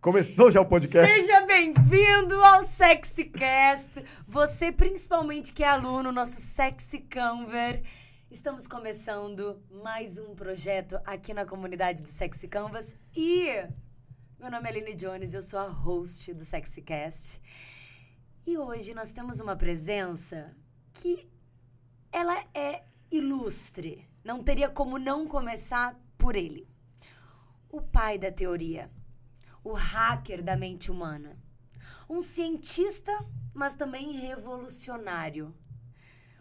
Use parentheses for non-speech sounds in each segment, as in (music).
Começou já o podcast? Seja bem-vindo ao SexyCast. Você, principalmente que é aluno, nosso Sexy Canver. Estamos começando mais um projeto aqui na comunidade do Sexy Canvas. E meu nome é Aline Jones, eu sou a host do SexyCast. E hoje nós temos uma presença que ela é ilustre. Não teria como não começar por ele. O pai da teoria, o hacker da mente humana, um cientista, mas também revolucionário.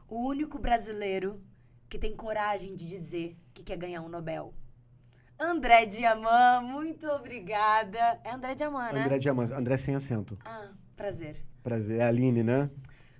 O único brasileiro que tem coragem de dizer que quer ganhar um Nobel. André Diamant, muito obrigada. É André Diamant, né? André Diamant, André sem acento. Ah, prazer. Prazer. É a Aline, né?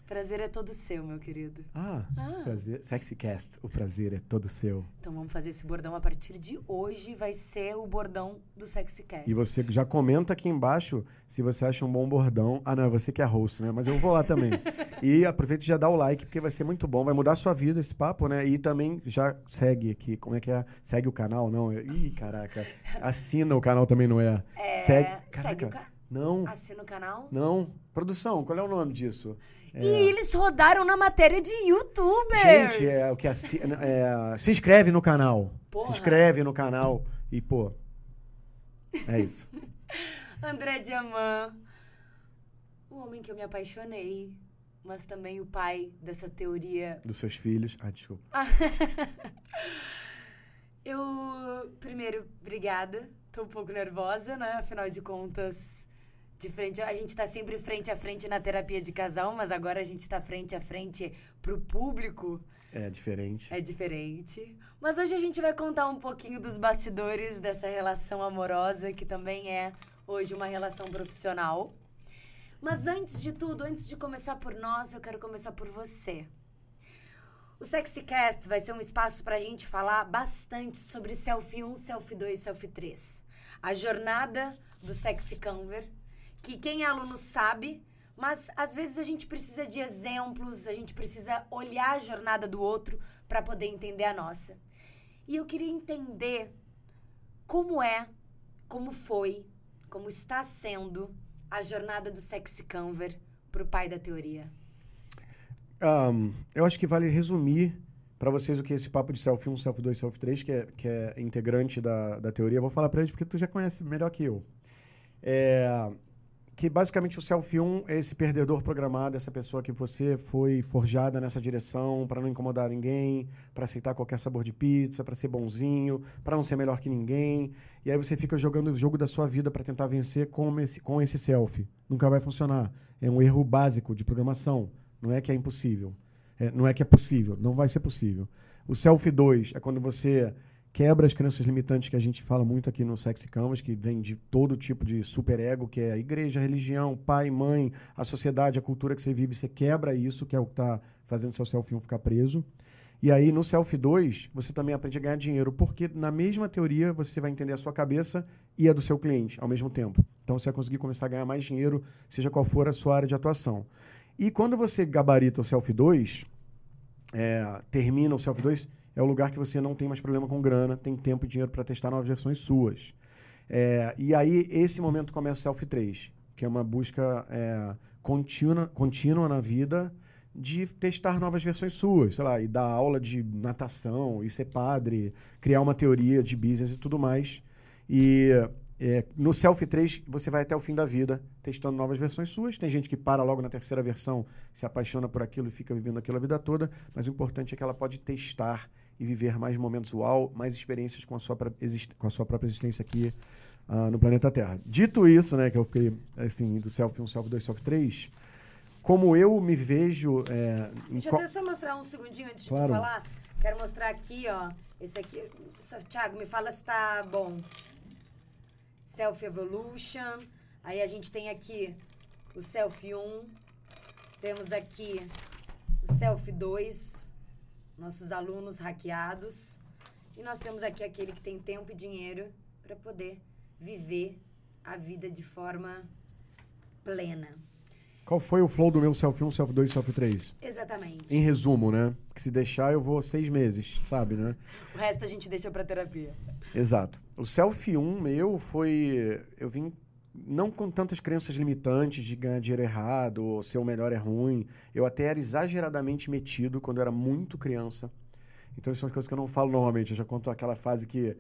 Prazer é todo seu, meu querido. Ah, Ah. prazer. Sexycast. O prazer é todo seu. Então vamos fazer esse bordão a partir de hoje. Vai ser o bordão do SexyCast. E você já comenta aqui embaixo se você acha um bom bordão. Ah, não, é você que é host, né? Mas eu vou lá também. (laughs) e aproveita e já dá o like, porque vai ser muito bom. Vai mudar a sua vida esse papo, né? E também já segue aqui. Como é que é? Segue o canal, não? Ih, caraca. Assina o canal também, não é? É, segue. segue o ca- Não, Assina o canal. não. Produção, qual é o nome disso? E eles rodaram na matéria de youtubers. Gente, é o que assi- é, se inscreve no canal. Porra. Se inscreve no canal e, pô. É isso. (laughs) André Diamant. O homem que eu me apaixonei. Mas também o pai dessa teoria. Dos seus filhos. Ah, desculpa. (laughs) Eu, primeiro, obrigada. Tô um pouco nervosa, né? Afinal de contas, de frente. A gente tá sempre frente a frente na terapia de casal, mas agora a gente tá frente a frente pro público. É diferente. É diferente. Mas hoje a gente vai contar um pouquinho dos bastidores dessa relação amorosa, que também é hoje uma relação profissional. Mas antes de tudo, antes de começar por nós, eu quero começar por você. O SexyCast vai ser um espaço para a gente falar bastante sobre Selfie 1, Selfie 2 Selfie 3. A jornada do Sexy Canver, que quem é aluno sabe, mas às vezes a gente precisa de exemplos, a gente precisa olhar a jornada do outro para poder entender a nossa. E eu queria entender como é, como foi, como está sendo a jornada do Sexy Canver pro pai da teoria. Ahn, eu acho que vale resumir para vocês o que é esse papo de selfie 1, selfie 2, selfie 3, que é, que é integrante da, da teoria. Eu vou falar para eles porque tu já conhece melhor que eu. É, que basicamente o selfie 1 é esse perdedor programado, essa pessoa que você foi forjada nessa direção para não incomodar ninguém, para aceitar qualquer sabor de pizza, para ser bonzinho, para não ser melhor que ninguém. E aí você fica jogando o jogo da sua vida para tentar vencer com esse, com esse selfie. Nunca vai funcionar. É um erro básico de programação. Não é que é impossível. É, não é que é possível. Não vai ser possível. O selfie 2 é quando você quebra as crenças limitantes que a gente fala muito aqui no Sexy Canvas, que vem de todo tipo de superego, que é a igreja, a religião, pai, mãe, a sociedade, a cultura que você vive. Você quebra isso, que é o que está fazendo seu selfie 1 ficar preso. E aí, no Selfie 2, você também aprende a ganhar dinheiro, porque na mesma teoria você vai entender a sua cabeça e a do seu cliente ao mesmo tempo. Então você vai conseguir começar a ganhar mais dinheiro, seja qual for a sua área de atuação. E quando você gabarita o Selfie 2, é, termina o Selfie 2, é o lugar que você não tem mais problema com grana, tem tempo e dinheiro para testar novas versões suas. É, e aí, esse momento começa o Selfie 3, que é uma busca é, contínua, contínua na vida de testar novas versões suas, sei lá, e dar aula de natação, e ser padre, criar uma teoria de business e tudo mais. E é, no Selfie 3, você vai até o fim da vida testando novas versões suas. Tem gente que para logo na terceira versão, se apaixona por aquilo e fica vivendo aquilo a vida toda, mas o importante é que ela pode testar e viver mais momentos uau, mais experiências com a sua, com a sua própria existência aqui ah, no planeta Terra. Dito isso, né, que eu fiquei assim, do Selfie 1, Selfie 2, Selfie 3, como eu me vejo. É, Deixa eu só mostrar um segundinho antes de Claro. tu falar. Quero mostrar aqui, ó. Esse aqui. Só, Thiago, me fala se tá bom. Selfie Evolution. Aí a gente tem aqui o Selfie 1. Temos aqui o Selfie 2. Nossos alunos hackeados. E nós temos aqui aquele que tem tempo e dinheiro para poder viver a vida de forma plena. Qual foi o flow do meu Selfie 1, Selfie 2 Selfie 3? Exatamente. Em resumo, né? Que se deixar, eu vou seis meses, sabe, né? O resto a gente deixa pra terapia. Exato. O selfie 1 meu foi. Eu vim não com tantas crenças limitantes de ganhar dinheiro errado, ou ser o melhor é ruim. Eu até era exageradamente metido quando eu era muito criança. Então, isso são coisas que eu não falo normalmente. Eu já conto aquela fase que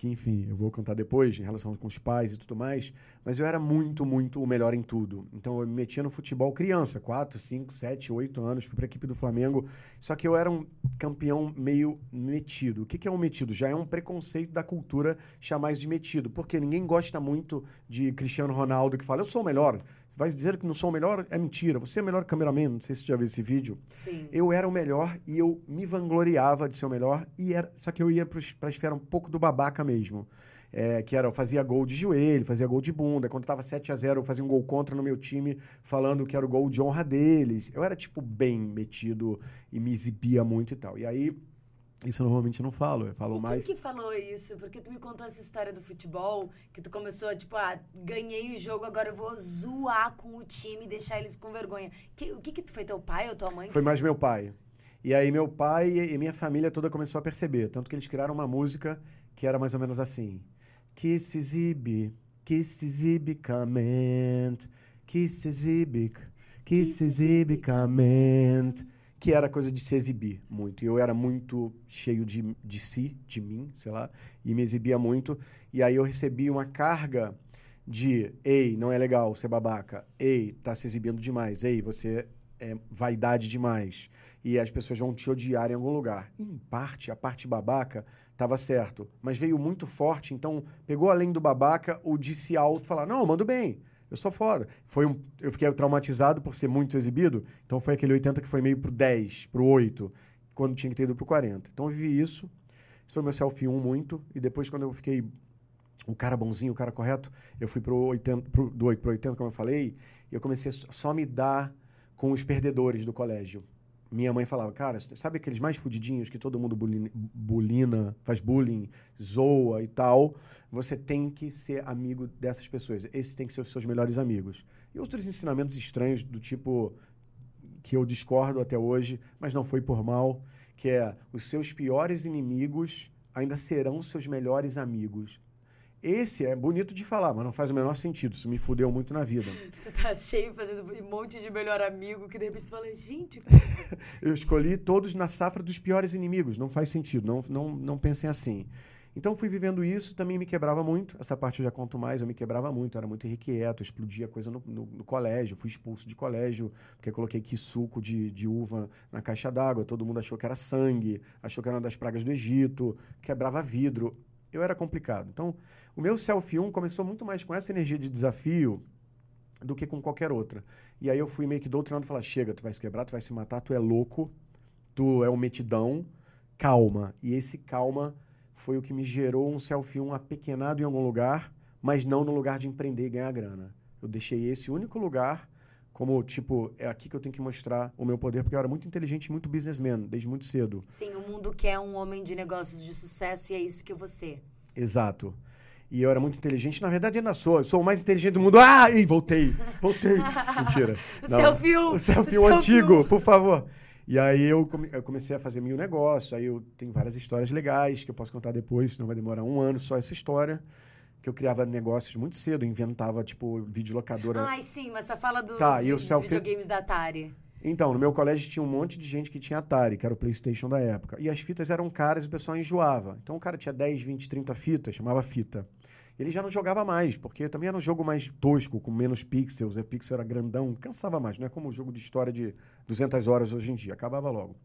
que enfim, eu vou contar depois em relação com os pais e tudo mais, mas eu era muito, muito o melhor em tudo. Então eu me metia no futebol criança, 4, 5, 7, 8 anos, fui para a equipe do Flamengo, só que eu era um campeão meio metido. O que, que é um metido? Já é um preconceito da cultura chamar isso de metido, porque ninguém gosta muito de Cristiano Ronaldo que fala, eu sou o melhor vai dizer que não sou o melhor, é mentira. Você é o melhor cameraman, não sei se você já viu esse vídeo. Sim. Eu era o melhor e eu me vangloriava de ser o melhor, e era, só que eu ia para a esfera um pouco do babaca mesmo. É, que era, eu fazia gol de joelho, fazia gol de bunda. Quando tava 7 a 0 eu fazia um gol contra no meu time, falando que era o gol de honra deles. Eu era, tipo, bem metido e me exibia muito e tal. E aí, isso eu normalmente não falo, eu falo e mais. Quem que falou isso? Porque tu me contou essa história do futebol, que tu começou, tipo, ah, ganhei o jogo, agora eu vou zoar com o time e deixar eles com vergonha. Que, o que que tu foi, teu pai ou tua mãe? Foi mais meu pai. E aí meu pai e minha família toda começou a perceber. Tanto que eles criaram uma música que era mais ou menos assim. Que se exibe, que se exibe camente, que se exibe, que se exibe camente que era coisa de se exibir muito. Eu era muito cheio de, de si, de mim, sei lá, e me exibia muito. E aí eu recebi uma carga de, ei, não é legal ser babaca. Ei, tá se exibindo demais. Ei, você é vaidade demais. E as pessoas vão te odiar em algum lugar. em parte, a parte babaca estava certo, mas veio muito forte, então pegou além do babaca o de se alto falar, não, mando bem. Eu sou foda. Foi um, eu fiquei traumatizado por ser muito exibido, então foi aquele 80 que foi meio pro 10, pro 8, quando tinha que ter ido pro 40. Então eu vivi isso. Isso foi meu selfie 1 muito. E depois, quando eu fiquei o cara bonzinho, o cara correto, eu fui pro 80, pro, do 8 pro 80, como eu falei, e eu comecei a só me dar com os perdedores do colégio minha mãe falava, cara, sabe aqueles mais fudidinhos que todo mundo bulina, faz bullying, zoa e tal? Você tem que ser amigo dessas pessoas. Esses têm que ser os seus melhores amigos. E outros ensinamentos estranhos do tipo que eu discordo até hoje, mas não foi por mal, que é os seus piores inimigos ainda serão seus melhores amigos. Esse é bonito de falar, mas não faz o menor sentido. Isso me fudeu muito na vida. (laughs) Você tá cheio fazendo um monte de melhor amigo que de repente tu fala, gente. (laughs) eu escolhi todos na safra dos piores inimigos. Não faz sentido. Não, não, não pensem assim. Então fui vivendo isso, também me quebrava muito. Essa parte eu já conto mais, eu me quebrava muito, eu era muito irrequieto, explodia coisa no, no, no, colégio, fui expulso de colégio, porque coloquei que suco de, de uva na caixa d'água, todo mundo achou que era sangue, achou que era uma das pragas do Egito, quebrava vidro eu era complicado. Então, o meu Selfie 1 começou muito mais com essa energia de desafio do que com qualquer outra. E aí eu fui meio que doutrinando, falar, chega, tu vai se quebrar, tu vai se matar, tu é louco, tu é um metidão, calma. E esse calma foi o que me gerou um Selfie 1 apequenado em algum lugar, mas não no lugar de empreender e ganhar grana. Eu deixei esse único lugar como, tipo, é aqui que eu tenho que mostrar o meu poder, porque eu era muito inteligente e muito businessman, desde muito cedo. Sim, o mundo quer um homem de negócios de sucesso e é isso que você. Exato. E eu era muito inteligente, na verdade ainda sou. Eu sou o mais inteligente do mundo. Ah, ih, voltei. Voltei. (laughs) Mentira. o selfie O selfie o antigo, por favor. E aí eu, come, eu, comecei a fazer mil negócios. Aí eu tenho várias histórias legais que eu posso contar depois, senão vai demorar um ano só essa história que eu criava negócios muito cedo, inventava, tipo, videolocadora. Ai, sim, mas só fala dos, tá, vídeos, selfie... videogames da Atari. Então, no meu colégio tinha um monte de gente que tinha Atari, que era o PlayStation da época. E as fitas eram caras e o pessoal enjoava. Então o cara tinha 10, 20, 30 fitas, chamava fita. Ele já não jogava mais, porque também era um jogo mais tosco, com menos pixels. O pixel era grandão, cansava mais. Não é como um jogo de história de 200 horas hoje em dia, acabava logo.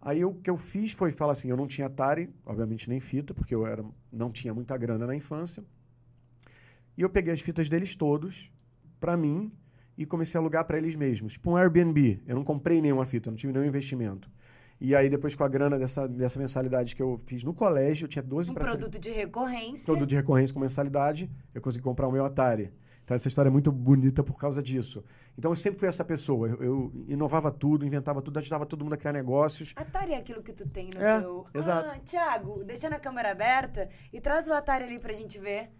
Aí o que eu fiz foi falar assim: eu não tinha Atari, obviamente nem fita, porque eu era, não tinha muita grana na infância. E eu peguei as fitas deles todos para mim e comecei a alugar para eles mesmos. Tipo um Airbnb. Eu não comprei nenhuma fita, não tive nenhum investimento. E aí, depois, com a grana dessa, dessa mensalidade que eu fiz no colégio, eu tinha 12 Um produto de recorrência. Produto de recorrência com mensalidade, eu consegui comprar o meu Atari. Então, essa história é muito bonita por causa disso. Então, eu sempre fui essa pessoa. Eu, eu inovava tudo, inventava tudo, ajudava todo mundo a criar negócios. Atari é aquilo que tu tem no é, teu... Exato. Ah, Thiago, deixa na câmera aberta e traz o Atari ali pra gente ver.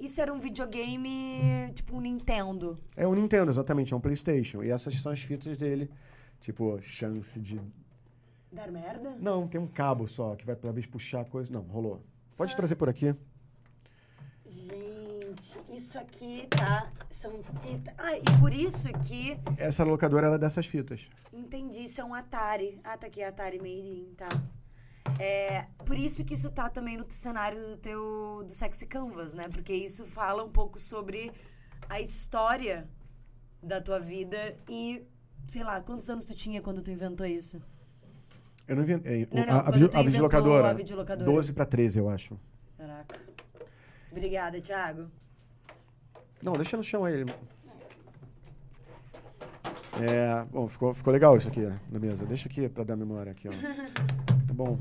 Isso era um videogame, tipo um Nintendo. É um Nintendo, exatamente, é um PlayStation. E essas são as fitas dele. Tipo, chance de. Dar merda? Não, tem um cabo só que vai talvez puxar coisa. Não, rolou. Pode trazer por aqui. Gente, isso isso aqui, tá? São fitas. Ah, e por isso que. Essa locadora era dessas fitas. Entendi, isso é um Atari. Ah, tá aqui, Atari Made in, tá. É, por isso que isso tá também no cenário do teu do Sexy Canvas, né? Porque isso fala um pouco sobre a história da tua vida e, sei lá, quantos anos tu tinha quando tu inventou isso? Eu não inventei. Não, não, a, a, quando vide- tu a videolocadora. a videolocadora. 12 pra 13, eu acho. Caraca. Obrigada, Thiago. Não, deixa no chão aí. É, bom, ficou, ficou legal isso aqui na mesa. Deixa aqui pra dar memória aqui, ó. (laughs) Tá bom.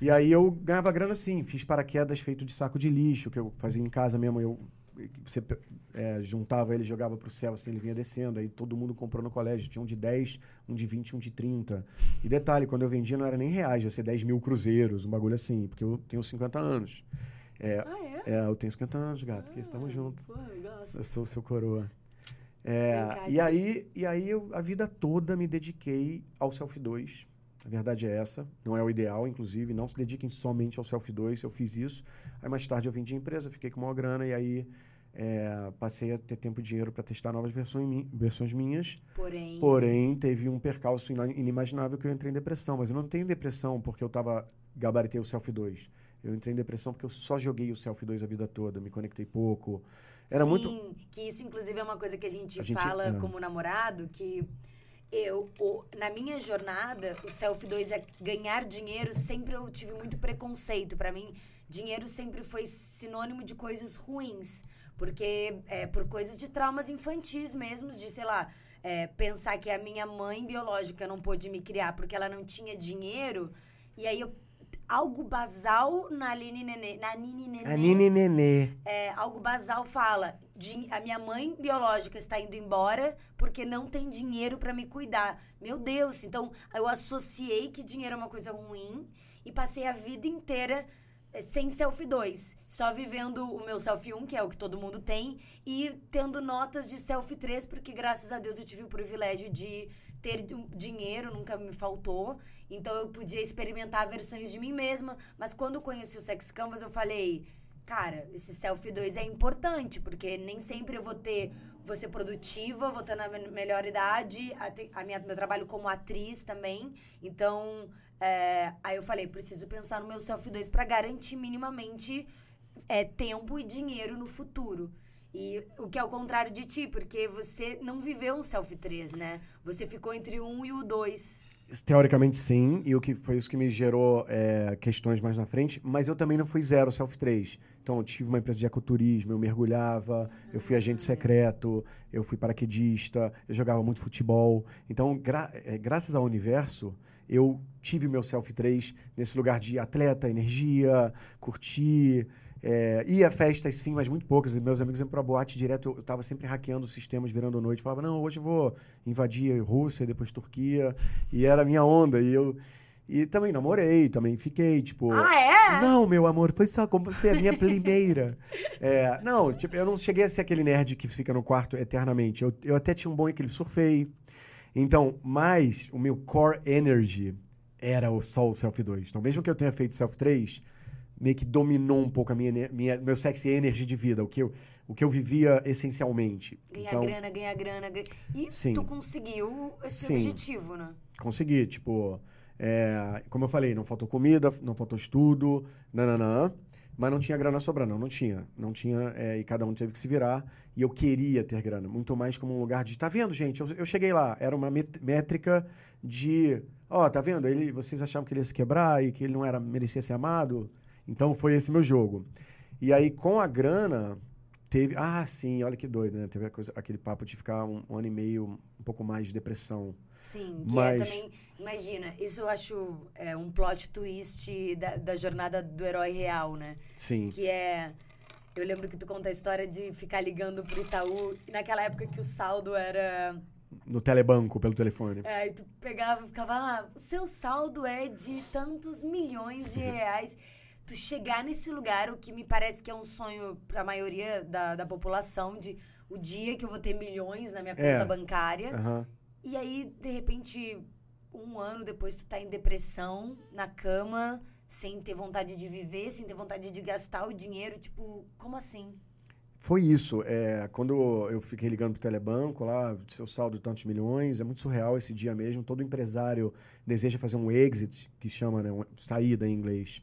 E aí eu ganhava grana assim, fiz paraquedas feito de saco de lixo, que eu fazia em casa mesmo. Eu, você é, juntava ele, jogava pro céu, assim, ele vinha descendo. Aí todo mundo comprou no colégio. Tinha um de 10, um de 20, um de 30. E detalhe, quando eu vendia não era nem reais, ia ser 10 mil cruzeiros, um bagulho assim, porque eu tenho 50 anos. É, Ah, é? é, eu tenho 50 anos, gato, que estamos juntos. Pô, eu gosto. Eu sou o seu coroa. É, e aí, e aí eu, a vida toda me dediquei ao Selfie 2. A verdade é essa. Não é o ideal, inclusive. Não se dediquem somente ao Selfie 2. Eu fiz isso. Aí mais tarde eu vendi a empresa, fiquei com maior grana. E aí é, passei a ter tempo e dinheiro para testar novas versões, versões minhas. Porém. Porém, teve um percalço inimaginável que eu entrei em depressão. Mas eu não tenho depressão porque eu tava gabaritei o Selfie 2. Eu entrei em depressão porque eu só joguei o Selfie 2 a vida toda. Me conectei pouco. Era Sim, muito... que isso inclusive é uma coisa que a gente, A gente- fala é. como namorado, que eu, o- na minha jornada, o Self 2 é ganhar dinheiro, sempre eu tive muito preconceito. Pra mim, dinheiro sempre foi sinônimo de coisas ruins. Porque é por coisas de traumas infantis mesmo, de, sei lá, é, pensar que a minha mãe biológica não pôde me criar porque ela não tinha dinheiro. E aí eu. Algo basal na Aline Nenê, na Nini Nenê. A Nini Nenê. É, algo basal fala: "Din- a minha mãe biológica está indo embora porque não tem dinheiro para me cuidar. Meu Deus, então eu associei que dinheiro é uma coisa ruim e passei a vida inteira sem selfie 2, só vivendo o meu selfie 1, que é o que todo mundo tem, e tendo notas de selfie 3, porque graças a Deus eu tive o privilégio de ter um dinheiro, nunca me faltou. Então eu podia experimentar versões de mim mesma, mas quando eu conheci o Sex Canvas eu falei, cara, esse selfie 2 é importante, porque nem sempre eu vou ter vou ser produtiva, vou ter na me- melhor idade, a, te- a minha, meu trabalho como atriz também. Então, é, aí eu falei, preciso pensar no meu selfie 2 para garantir minimamente é, tempo e dinheiro no futuro. E o que é o contrário de ti, porque você não viveu um selfie 3, né? Você ficou entre o 1 e o 2. Teoricamente, sim. E o que foi isso que me gerou é, questões mais na frente. Mas eu também não fui zero Self 3. Então, eu tive uma empresa de ecoturismo, eu mergulhava, eu fui agente secreto, eu fui paraquedista, eu jogava muito futebol. Então, gra- é, graças ao universo, eu tive meu Self 3 nesse lugar de atleta, energia, curtir. É, ia a festas sim, mas muito poucas. E meus amigos iam pra boate direto. Eu, eu tava sempre hackeando os sistemas, virando noite. Falava, não, hoje eu vou invadir Rússia, depois Turquia. E era a minha onda. E eu. E também namorei, também fiquei, tipo. Ah, é? Não, meu amor, foi só como você é a minha (laughs) primeira. É, não, tipo, eu não cheguei a ser aquele nerd que fica no quarto eternamente. Eu, eu até tinha um bom equilíbrio, surfei. Então, mas o meu core energy era o só o Self 2. Então, mesmo que eu tenha feito Self 3, meio que dominou um pouco a minha, minha meu sexy energy de vida, o que eu, o que eu vivia essencialmente. Ganhar então, grana, ganhar grana, ganhar... E Sim. tu conseguiu esse Sim. objetivo, né? consegui, tipo, é, como eu falei, não faltou comida, não faltou estudo, nananã, mas não tinha grana sobrando, não tinha, não tinha, é, e cada um teve que se virar, e eu queria ter grana, muito mais como um lugar de, tá vendo, gente, eu, eu cheguei lá, era uma métrica de, ó, tá vendo, ele, vocês achavam que ele ia se quebrar e que ele não era, merecia ser amado, então foi esse meu jogo. E aí, com a grana, teve, ah, sim, olha que doido, né, teve a coisa, aquele papo de ficar um, um ano e meio, um pouco mais de depressão, Sim, que Mas- é também. Imagina, isso eu acho é, um plot twist da, da jornada do herói real, né? sim. Que é. Eu lembro que tu conta a história de ficar ligando pro Itaú, e naquela época que o saldo era. no telebanco pelo telefone. É, e tu pegava e ficava, ah, o seu saldo é de tantos milhões de reais. (laughs) tu chegar nesse lugar, o que me parece que é um sonho pra maioria da, da população, de o dia que eu vou ter milhões na minha conta É. bancária. Aham. E aí, de repente, um ano depois, tu tá em depressão, na cama, sem ter vontade de viver, sem ter vontade de gastar o dinheiro. Tipo, como assim? foi isso. É, quando eu fiquei ligando pro telebanco lá, seu saldo de tantos milhões, é muito surreal esse dia mesmo. Todo empresário deseja fazer um exit, que chama, né, uma saída em inglês.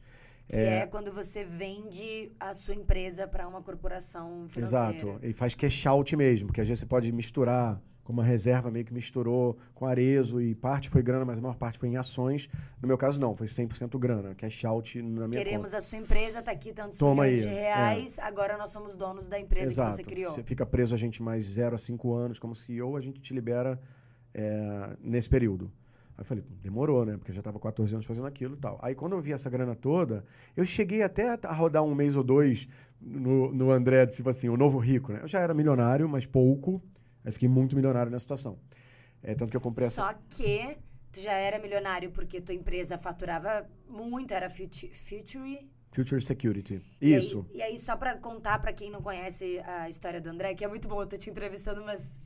Que é, é quando você vende a sua empresa para uma corporação financeira. Exato. E faz cash out mesmo, porque às vezes você pode misturar com uma reserva meio que misturou com arezo e parte foi grana, mas a maior parte foi em ações. No meu caso, não, foi 100% grana, cash out na minha Queremos conta. a sua empresa, tá aqui tantos Toma milhões aí, de é. reais, é. agora nós somos donos da empresa Exato. que você criou. Você fica preso a gente mais 0 a 5 anos como CEO, a gente te libera é, nesse período. Aí eu falei, demorou, né? Porque eu já estava 14 anos fazendo aquilo e tal. Aí quando eu vi essa grana toda, eu cheguei até a rodar um mês ou dois no, no André, tipo assim, o novo rico, né? Eu já era milionário, mas pouco. Aí fiquei muito milionário nessa situação. É, tanto que eu comprei Só que tu já era milionário porque tua empresa faturava muito, era Future... Future Security. Isso. E aí, e aí só para contar para quem não conhece a história do André, que é muito bom, eu tô te entrevistando, mas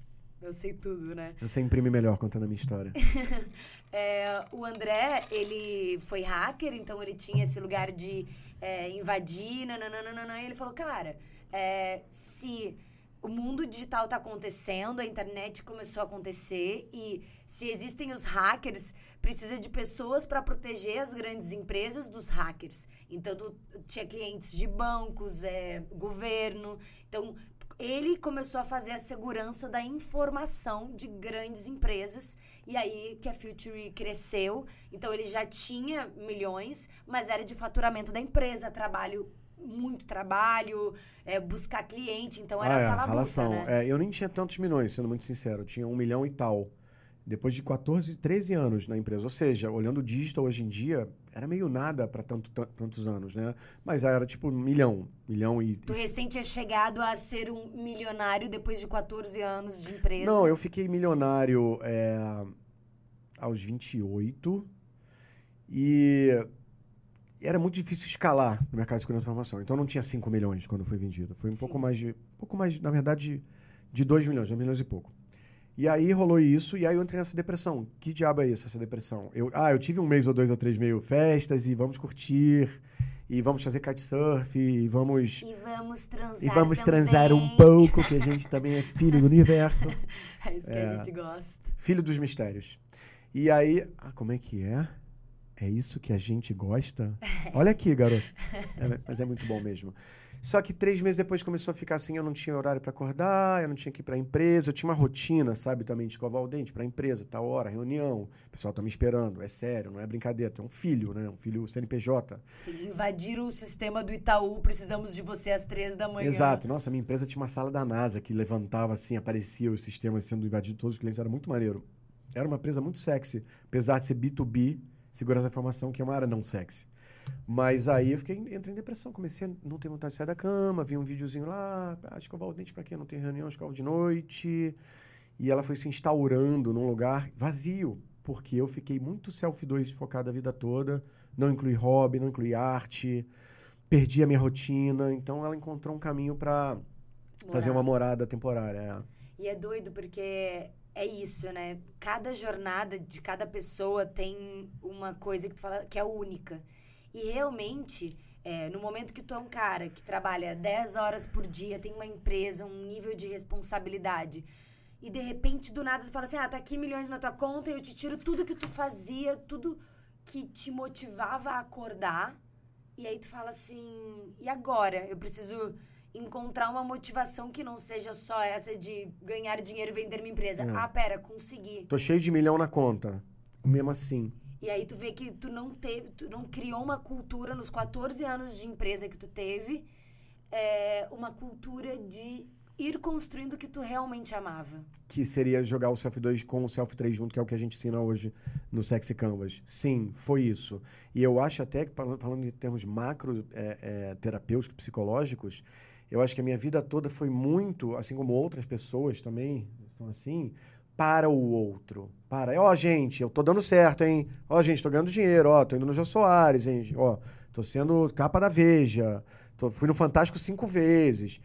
eu sei tudo, né? Eu sempre me melhor contando a minha história. (laughs) é, o André, ele foi hacker, então ele tinha esse lugar de é, invadir, nananana, e ele falou, cara, é, se o mundo digital está acontecendo, a internet começou a acontecer e se existem os hackers, precisa de pessoas para proteger as grandes empresas dos hackers. Então, tinha clientes de bancos, é, governo. Então, ele começou a fazer a segurança da informação de grandes empresas e aí que a Future cresceu. Então, ele já tinha milhões, mas era de faturamento da empresa, trabalho muito trabalho, é, buscar cliente, então era ah, é, relação. Né? É, eu nem tinha tantos milhões, sendo muito sincero, eu tinha um milhão e tal. Depois de 14, 13 anos na empresa. Ou seja, olhando o digital hoje em dia, era meio nada para tanto, tantos anos, né? Mas era tipo um milhão, milhão e... Tu recém tinha chegado a ser um milionário depois de 14 anos de empresa? Não, eu fiquei milionário é, aos 28 e era muito difícil escalar no mercado de segurança de informação. Então não tinha 5 milhões quando foi vendido. Foi um Sim. pouco mais de. Um pouco mais, na verdade, de 2 milhões, 2 milhões e pouco. E aí rolou isso, e aí eu entrei nessa depressão. Que diabo é isso, essa depressão? Eu, ah, eu tive um mês ou dois ou três meio festas, e vamos curtir, e vamos fazer kitesurf, e vamos. E vamos transar. E vamos também. transar um pouco, que a gente também é filho do universo. (laughs) é isso que é, a gente gosta. Filho dos mistérios. E aí. Ah, como é que é? é isso que a gente gosta? (laughs) Olha aqui, garoto. É, mas é muito bom mesmo. Só que três meses depois começou a ficar assim, eu não tinha horário para acordar, eu não tinha que ir para a empresa, eu tinha uma rotina, sabe, também de escovar o dente para a empresa, tal hora, reunião, o pessoal tá me esperando, é sério, não é brincadeira, tem um filho, né, um filho CNPJ. Sim, invadiram o sistema do Itaú, precisamos de você às três da manhã. Exato, nossa, minha empresa tinha uma sala da NASA que levantava assim, aparecia os sistemas sendo invadidos, todos os clientes, era muito maneiro. Era uma empresa muito sexy, apesar de ser B2B, segurança da informação, que é uma área não sexy. Mas aí eu fiquei, entrei em depressão, comecei a não ter vontade de sair da cama, vi um videozinho lá, ah, escovar o dente para quê? Não tem reunião, escova de noite. E ela foi se instaurando num lugar vazio, porque eu fiquei muito self-2 focado a vida toda, não incluí hobby, não incluí arte, perdi a minha rotina, então ela encontrou um caminho para fazer uma morada temporária. É. E é doido porque é isso, né? Cada jornada de cada pessoa tem uma coisa que tu fala que é única. E realmente, é, no momento que tu é um cara que trabalha 10 horas por dia, tem uma empresa, um nível de responsabilidade, e de repente, do nada, tu fala assim: ah, tá aqui milhões na tua conta e eu te tiro tudo que tu fazia, tudo que te motivava a acordar. E aí tu fala assim: e agora? Eu preciso encontrar uma motivação que não seja só essa de ganhar dinheiro e vender minha empresa. É. Ah, pera, consegui. Tô cheio de milhão na conta. Mesmo assim. E aí tu vê que tu não teve, tu não criou uma cultura nos 14 anos de empresa que tu teve, é, uma cultura de ir construindo o que tu realmente amava. Que seria jogar o Self 2 com o Self 3 junto, que é o que a gente ensina hoje no Sexy Canvas. Sim, foi isso. E eu acho até que, falando em termos macro é, é, terapêuticos, psicológicos, eu acho que a minha vida toda foi muito, assim como outras pessoas também são assim, para o outro. Para, ó, oh, gente, eu tô dando certo, hein? Ó, oh, gente, tô ganhando dinheiro, ó, oh, tô indo no Jô Soares, hein? Ó, tô sendo capa da Veja, tô, fui no Fantástico cinco vezes.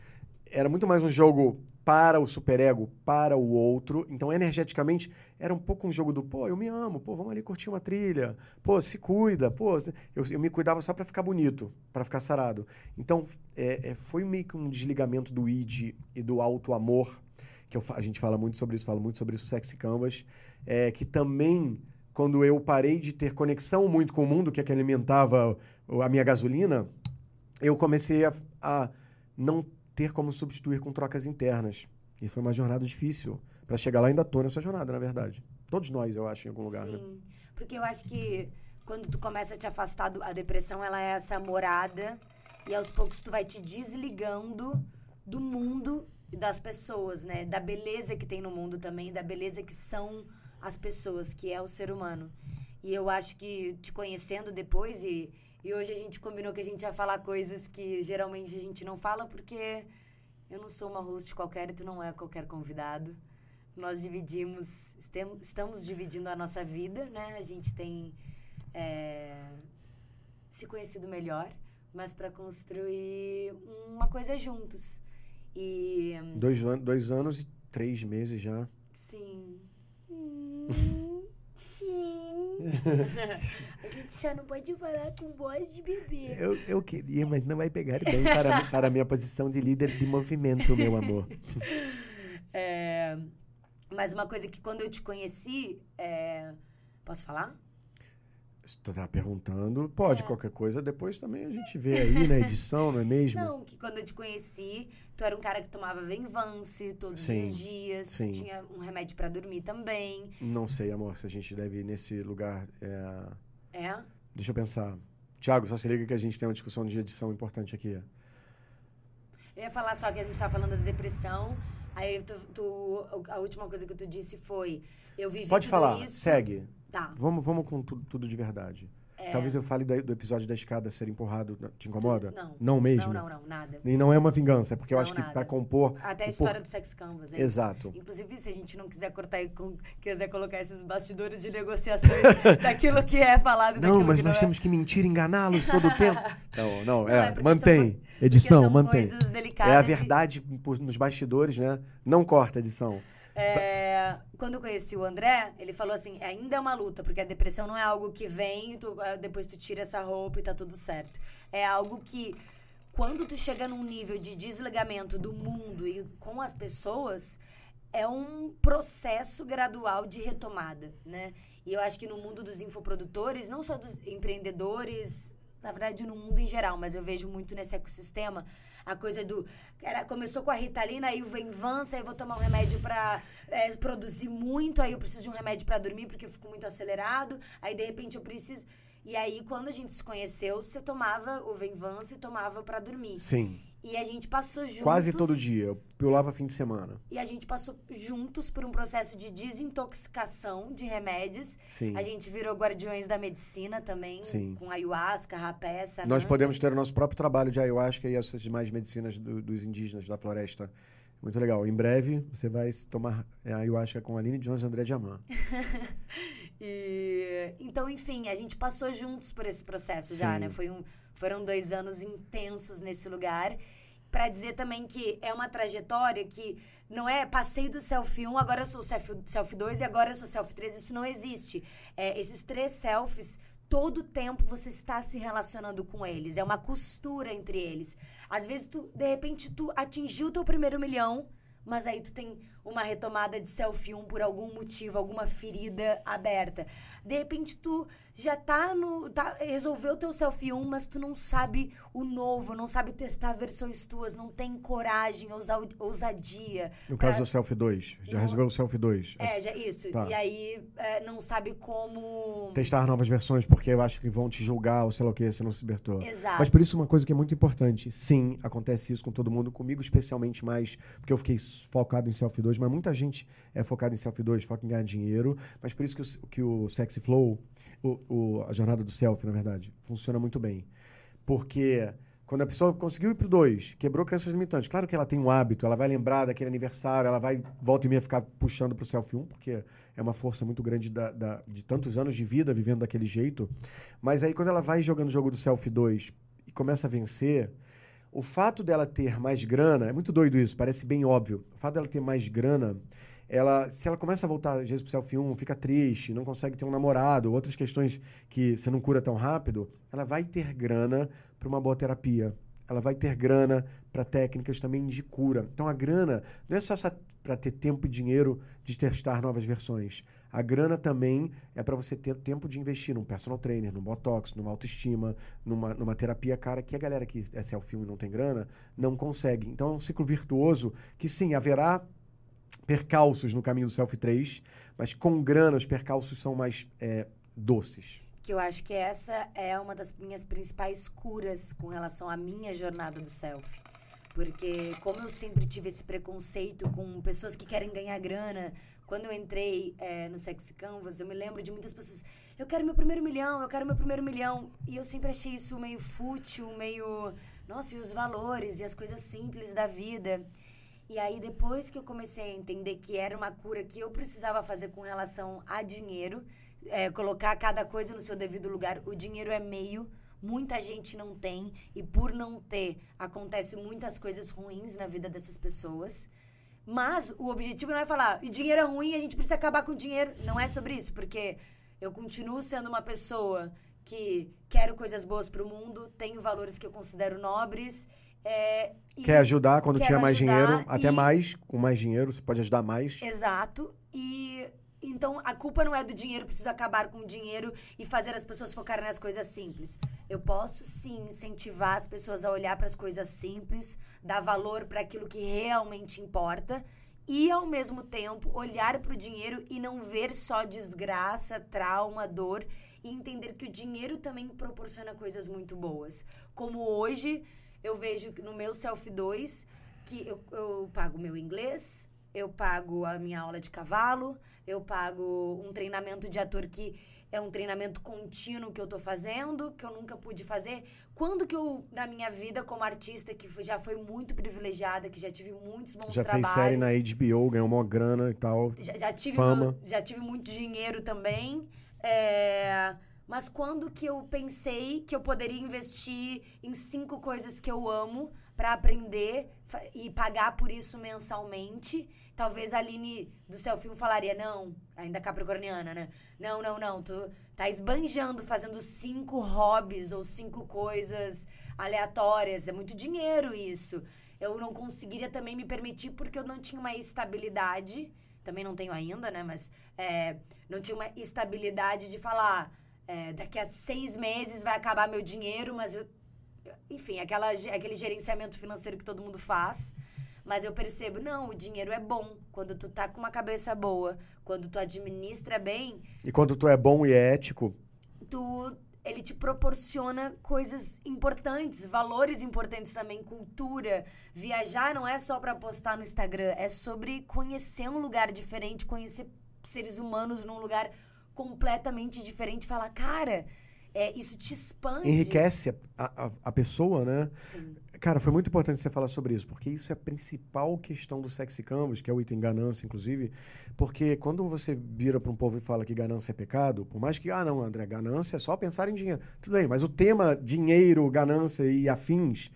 Era muito mais um jogo para o superego, para o outro. Então, energeticamente, era um pouco um jogo do, pô, eu me amo, pô, vamos ali curtir uma trilha, pô, se cuida, pô. Eu, eu me cuidava só para ficar bonito, para ficar sarado. Então, é, é, foi meio que um desligamento do id e do auto-amor, que eu, a gente fala muito sobre isso, fala muito sobre isso, Sexy Canvas, é, que também, quando eu parei de ter conexão muito com o mundo, que é que alimentava a minha gasolina, eu comecei a, a não ter como substituir com trocas internas. E foi uma jornada difícil. Para chegar lá, ainda tô nessa jornada, na verdade. Todos nós, eu acho, em algum lugar. Sim. Né? Porque eu acho que quando tu começa a te afastar, do, a depressão, ela é essa morada. E aos poucos tu vai te desligando do mundo das pessoas, né? Da beleza que tem no mundo também, da beleza que são as pessoas, que é o ser humano. E eu acho que te conhecendo depois e e hoje a gente combinou que a gente ia falar coisas que geralmente a gente não fala, porque eu não sou uma host qualquer e tu não é qualquer convidado. Nós dividimos, estamos dividindo a nossa vida, né? A gente tem é, se conhecido melhor, mas para construir uma coisa juntos. E. Dois, an dois anos e três meses já. Sim. Sim. (laughs) a gente já não pode falar com voz de bebê. Eu, eu queria, mas não vai pegar bem para, para a minha posição de líder de movimento, meu amor. (laughs) É, mas uma coisa que quando eu te conheci. É, posso falar? Se tu tá perguntando, pode, é. qualquer coisa, depois também a gente vê aí na edição, não é mesmo? Não, que quando eu te conheci, tu era um cara que tomava Venvance todos sim, os dias, sim. tinha um remédio para dormir também. Não sei, amor, se a gente deve ir nesse lugar. É? é? Deixa eu pensar. Tiago, só se liga que a gente tem uma discussão de edição importante aqui. Eu ia falar só que a gente tava falando da depressão. Aí tu, tu, a última coisa que tu disse foi: eu vivi Pode falar, isso. segue. Tá. Vamos, vamos com tudo, tudo de verdade. É... Talvez eu fale do, do, episódio da escada ser empurrado. Te incomoda? Não. Não mesmo? Não, não, não, nada. E não é uma vingança, é porque eu não, acho que para compor. Até a história por... do Sex Canvas. É Exato. Isso. Inclusive, se a gente não quiser cortar e quiser colocar esses bastidores de negociações (laughs) daquilo que é falado. Não, mas nós é. temos que mentir, enganá-los todo o tempo. (laughs) Não, não, é. é mantém. São, edição, mantém. É a verdade nos bastidores, né? Não corta edição. É, quando eu conheci o André, ele falou assim: ainda é uma luta, porque a depressão não é algo que vem, tu, ah, depois tu tira essa roupa e tá tudo certo. É algo que, quando tu chega num nível de desligamento do mundo e com as pessoas, é um processo gradual de retomada, né? E eu acho que no mundo dos infoprodutores, não só dos empreendedores, na verdade, no mundo em geral, mas eu vejo muito nesse ecossistema a coisa do. Era, começou com a Ritalina, aí vem Vance, aí vou tomar um remédio pra é, produzir muito, aí eu preciso de um remédio para dormir porque eu fico muito acelerado, aí de repente eu preciso. E aí, quando a gente se conheceu, você tomava o Venvance e tomava para dormir. Sim. E a gente passou juntos. Quase todo dia. Eu pulava fim de semana. E a gente passou juntos por um processo de desintoxicação de remédios. Sim. A gente virou guardiões da medicina também. Sim. Com ayahuasca, rapé, Nós podemos ter o nosso próprio trabalho de ayahuasca e essas demais medicinas do, dos indígenas da floresta. Muito legal. Em breve, você vai tomar ayahuasca com a Aline Jones e André Diamant. (laughs) e, então, enfim, a gente passou juntos por esse processo Sim. já, né? Foi um, foram dois anos intensos nesse lugar. Para dizer também que é uma trajetória que não é passei do selfie 1, agora eu sou selfie 2 e agora eu sou selfie 3. Isso não existe. É, esses três selfies todo tempo você está se relacionando com eles. É uma costura entre eles. Às vezes, tu, de repente, tu atingiu o teu primeiro milhão, mas aí tu tem uma retomada de selfie 1 por algum motivo, alguma ferida aberta. De repente tu já tá no. Tá, resolveu o teu selfie 1, mas tu não sabe o novo, não sabe testar versões tuas, não tem coragem, ousa, ousadia. No caso pra... do selfie 2, já não, resolveu o selfie 2. É, já, isso. Tá. E aí é, não sabe como. Testar novas versões, porque eu acho que vão te julgar ou sei lá o que, se não se libertou. Exato. Mas por isso, uma coisa que é muito importante. Sim, acontece isso com todo mundo, comigo especialmente mais, porque eu fiquei focado em selfie 2 mas muita gente é focada em selfie 2, foca em ganhar dinheiro, mas por isso que o, que o Sexy Flow, o, o, a jornada do selfie, na verdade, funciona muito bem. Porque quando a pessoa conseguiu ir pro 2, quebrou crenças limitantes, claro que ela tem um hábito, ela vai lembrar daquele aniversário, ela vai, volta e meia, ficar puxando pro selfie 1, porque é uma força muito grande da, da, de tantos anos de vida vivendo daquele jeito. Mas aí quando ela vai jogando o jogo do selfie 2 e começa a vencer o fato dela ter mais grana, é muito doido isso, parece bem óbvio. O fato dela ter mais grana, ela, se ela começa a voltar às vezes pro selfie 1, fica triste, não consegue ter um namorado, outras questões que você não cura tão rápido, ela vai ter grana para uma boa terapia. Ela vai ter grana para técnicas também de cura. Então a grana não é só para ter tempo e dinheiro de testar novas versões. A grana também é para você ter tempo de investir num personal trainer, num botox, numa autoestima, numa, numa terapia cara que a galera que é selfie e não tem grana não consegue. Então é um ciclo virtuoso que sim, haverá percalços no caminho do selfie 3, mas com grana os percalços são mais é, doces. Que eu acho que essa é uma das minhas principais curas com relação à minha jornada do selfie. Porque como eu sempre tive esse preconceito com pessoas que querem ganhar grana, quando eu entrei é, no Sexy Canvas, eu me lembro de muitas pessoas, eu quero meu primeiro milhão, eu quero meu primeiro milhão. E eu sempre achei isso meio fútil, meio, nossa, e os valores e as coisas simples da vida. E aí, depois que eu comecei a entender que era uma cura que eu precisava fazer com relação a dinheiro, é, colocar cada coisa no seu devido lugar, o dinheiro é meio, muita gente não tem, e por não ter, acontece muitas coisas ruins na vida dessas pessoas. Mas o objetivo não é falar, e dinheiro é ruim, a gente precisa acabar com o dinheiro. Não é sobre isso, porque eu continuo sendo uma pessoa que quero coisas boas para o mundo, tenho valores que eu considero nobres é, Quer ajudar quando tiver mais dinheiro, até mais, com mais dinheiro, você pode ajudar mais. Exato. E então a culpa não é do dinheiro, preciso acabar com o dinheiro e fazer as pessoas focarem nas coisas simples. Eu posso sim incentivar as pessoas a olhar para as coisas simples, dar valor para aquilo que realmente importa e ao mesmo tempo olhar para o dinheiro e não ver só desgraça, trauma, dor e entender que o dinheiro também proporciona coisas muito boas. Como hoje eu vejo no meu Self 2 que eu, eu pago meu inglês, eu pago a minha aula de cavalo, eu pago um treinamento de ator que é um treinamento contínuo que eu tô fazendo, que eu nunca pude fazer. Quando que eu, na minha vida como artista, que já foi muito privilegiada, que já tive muitos bons já trabalhos. Já fez série na HBO, ganhou uma grana e tal. Já, já tive fama. já tive muito dinheiro também. É mas quando que eu pensei que eu poderia investir em cinco coisas que eu amo para aprender e pagar por isso mensalmente? Talvez a Aline do Selfie falaria, não, ainda capricorniana, né? Não, não, não, tu tá esbanjando fazendo cinco hobbies ou cinco coisas aleatórias, é muito dinheiro isso. Eu não conseguiria também me permitir porque eu não tinha uma estabilidade, também não tenho ainda, né? Mas é, não tinha uma estabilidade de falar é, daqui a seis meses vai acabar meu dinheiro, mas eu. Enfim, aquela, aquele gerenciamento financeiro que todo mundo faz. Mas eu percebo, não, o dinheiro é bom. Quando tu tá com uma cabeça boa, quando tu administra bem. E quando tu é bom e é ético. Tu. Ele te proporciona coisas importantes, valores importantes também, cultura. Viajar não é só para postar no Instagram, é sobre conhecer um lugar diferente, conhecer seres humanos num lugar completamente diferente, falar, cara, é, isso te expande. Enriquece a, a, a pessoa, né? Sim. Cara, foi muito importante você falar sobre isso, porque isso é a principal questão do sexy canvas, que é o item ganância, inclusive. Porque quando você vira para um povo e fala que ganância é pecado, por mais que, ah, não, André, ganância é só pensar em dinheiro. Tudo bem, mas o tema dinheiro, ganância e afins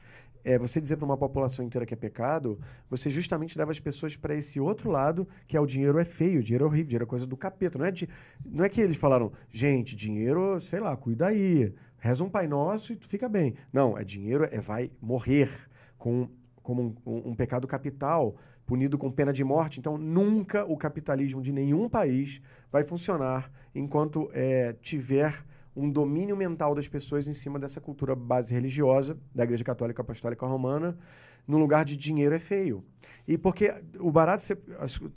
é, você dizer para uma população inteira que é pecado, você justamente leva as pessoas para esse outro lado, que é o dinheiro é feio, dinheiro é horrível, dinheiro é coisa do capeta. Não é, de, não é que eles falaram, gente, dinheiro, sei lá, cuida aí, reza um Pai Nosso e tu fica bem. Não, é dinheiro, é vai morrer com, como um, um, um pecado capital, punido com pena de morte. Então, nunca o capitalismo de nenhum país vai funcionar enquanto é, tiver um domínio mental das pessoas em cima dessa cultura base religiosa da Igreja Católica Apostólica Romana, no lugar de dinheiro é feio. E porque o barato, você,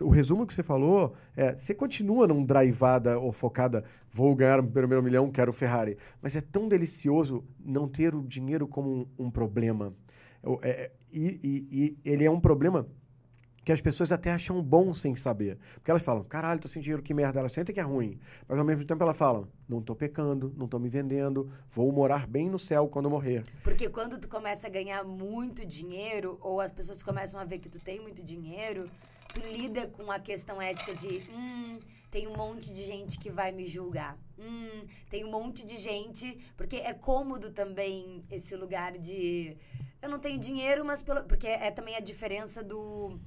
o resumo que você falou, é, você continua num drivada ou focada, vou ganhar o primeiro milhão, quero Ferrari. Mas é tão delicioso não ter o dinheiro como um, um problema. É, e, e, e ele é um problema que as pessoas até acham bom sem saber. Porque elas falam, caralho, tô sem dinheiro, que merda. Elas sentem que é ruim. Mas ao mesmo tempo elas falam, não tô pecando, não tô me vendendo, vou morar bem no céu quando morrer. Porque quando tu começa a ganhar muito dinheiro, ou as pessoas começam a ver que tu tem muito dinheiro, tu lida com a questão ética de, hum, tem um monte de gente que vai me julgar. Hum, tem um monte de gente. Porque é cômodo também esse lugar de eu não tenho dinheiro, mas pelo, porque é também a diferença do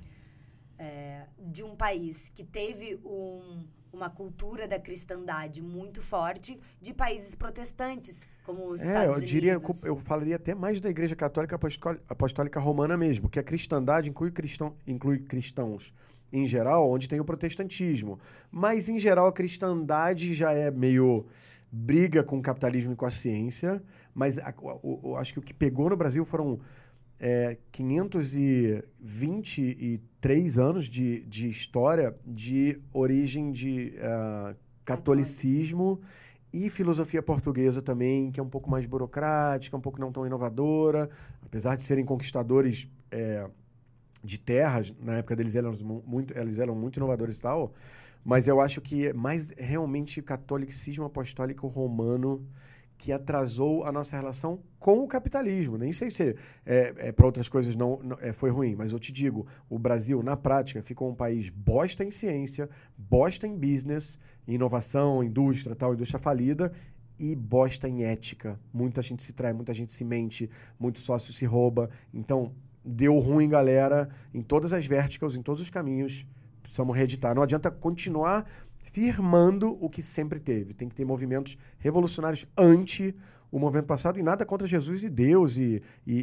é, de um país que teve um, uma cultura da cristandade muito forte de países protestantes, como os É, Estados eu diria, Unidos. eu falaria até mais da Igreja Católica Apostó- Apostólica Romana mesmo, que a cristandade inclui, cristão, inclui cristãos em geral, onde tem o protestantismo. Mas, em geral, a cristandade já é meio briga com o capitalismo e com a ciência, mas a- o- o- acho que o que pegou no Brasil foram é, 523 anos de, de história de origem de ah, catolicismo e filosofia portuguesa também, que é um pouco mais burocrática, um pouco não tão inovadora, apesar de serem conquistadores é, de terras, na época deles eram mu- muito, eles eram muito inovadores e tal, mas eu acho que é mais realmente catolicismo apostólico romano que atrasou a nossa relação com o capitalismo. Nem sei se é, para outras coisas não, não- é, foi ruim, mas eu te digo, o Brasil, na prática, ficou um país bosta em ciência, bosta em business, inovação, indústria, tal, indústria falida, e bosta em ética. Muita gente se trai, muita gente se mente, muito sócio se rouba. Então, deu ruim, galera, em todas as verticals, em todos os caminhos. Precisamos reeditar. Não adianta continuar firmando o que sempre teve. Tem que ter movimentos revolucionários anti o movimento passado e nada contra Jesus e Deus e, e,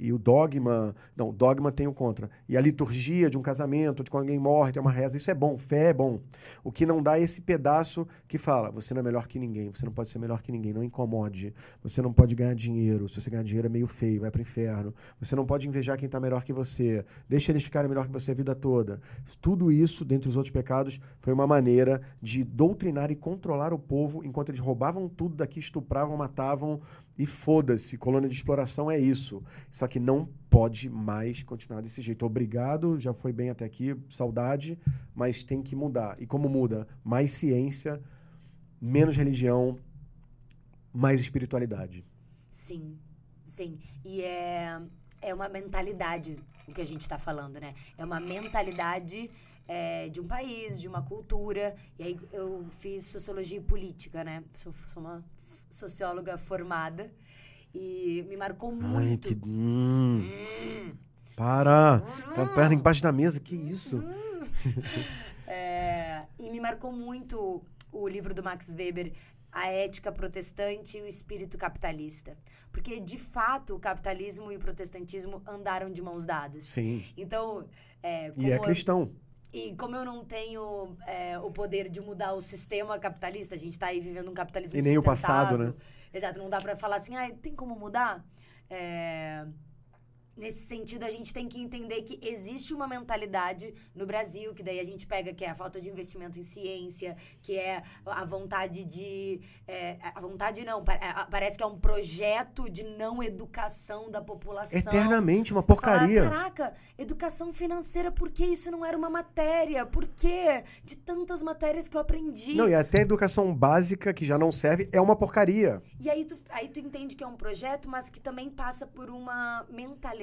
e- e- o dogma. Não, o dogma tem o contra. E a liturgia de um casamento, de quando alguém morre, tem uma reza. Isso é bom, fé é bom. O que não dá é esse pedaço que fala: você não é melhor que ninguém, você não pode ser melhor que ninguém, não incomode. Você não pode ganhar dinheiro. Se você ganhar dinheiro é meio feio, vai pro inferno. Você não pode invejar quem está melhor que você. Deixa eles ficarem melhor que você a vida toda. Tudo isso, dentre os outros pecados, foi uma maneira de doutrinar e controlar o povo enquanto eles roubavam tudo daqui, estupravam, matavam e foda-se. Colônia de exploração é isso. Só que não pode mais continuar desse jeito. Obrigado, já foi bem até aqui, saudade, mas tem que mudar. E como muda? Mais ciência, menos religião, mais espiritualidade. Sim, sim. E é, é uma mentalidade o que a gente está falando, né? É uma mentalidade é, de um país, de uma cultura. E aí eu fiz sociologia e política, né? Sou, sou uma socióloga formada. E me marcou Ai, muito. que. Hum, Hum. para! Tá a perna embaixo da mesa, que isso? (laughs) É, e me marcou muito o livro do Max Weber, A Ética Protestante e o Espírito Capitalista. Porque, de fato, o capitalismo e o protestantismo andaram de mãos dadas. Sim. Então, é, E é cristão. E como eu não tenho é, o poder de mudar o sistema capitalista, a gente está aí vivendo um capitalismo E nem o passado, né? Exato, não dá para falar assim, ah, tem como mudar? É, Nesse sentido, a gente tem que entender que existe uma mentalidade no Brasil, que daí a gente pega que é a falta de investimento em ciência, que é a vontade de. é, a vontade não, é, parece que é um projeto de não educação da população. Eternamente, uma porcaria. Caraca, educação financeira, por que isso não era uma matéria? Por que? De tantas matérias que eu aprendi. Não, e até a educação básica, que já não serve, é uma porcaria. E aí tu, aí tu entende que é um projeto, mas que também passa por uma mentalidade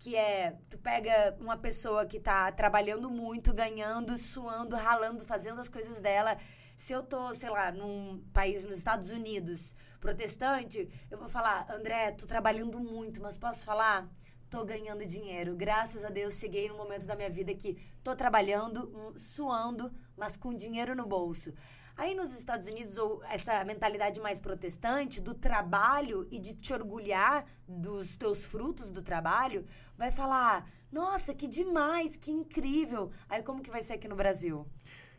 que é, tu pega uma pessoa que tá trabalhando muito, ganhando, suando, ralando, fazendo as coisas dela. Se eu tô, sei lá, num país nos Estados Unidos, protestante, eu vou falar, André, tô trabalhando muito, mas posso falar? Tô ganhando dinheiro. Graças a Deus cheguei num momento da minha vida que tô trabalhando, hum, suando, mas com dinheiro no bolso. Aí nos Estados Unidos, ou essa mentalidade mais protestante do trabalho e de te orgulhar dos teus frutos do trabalho, vai falar: nossa, que demais, que incrível. Aí como que vai ser aqui no Brasil?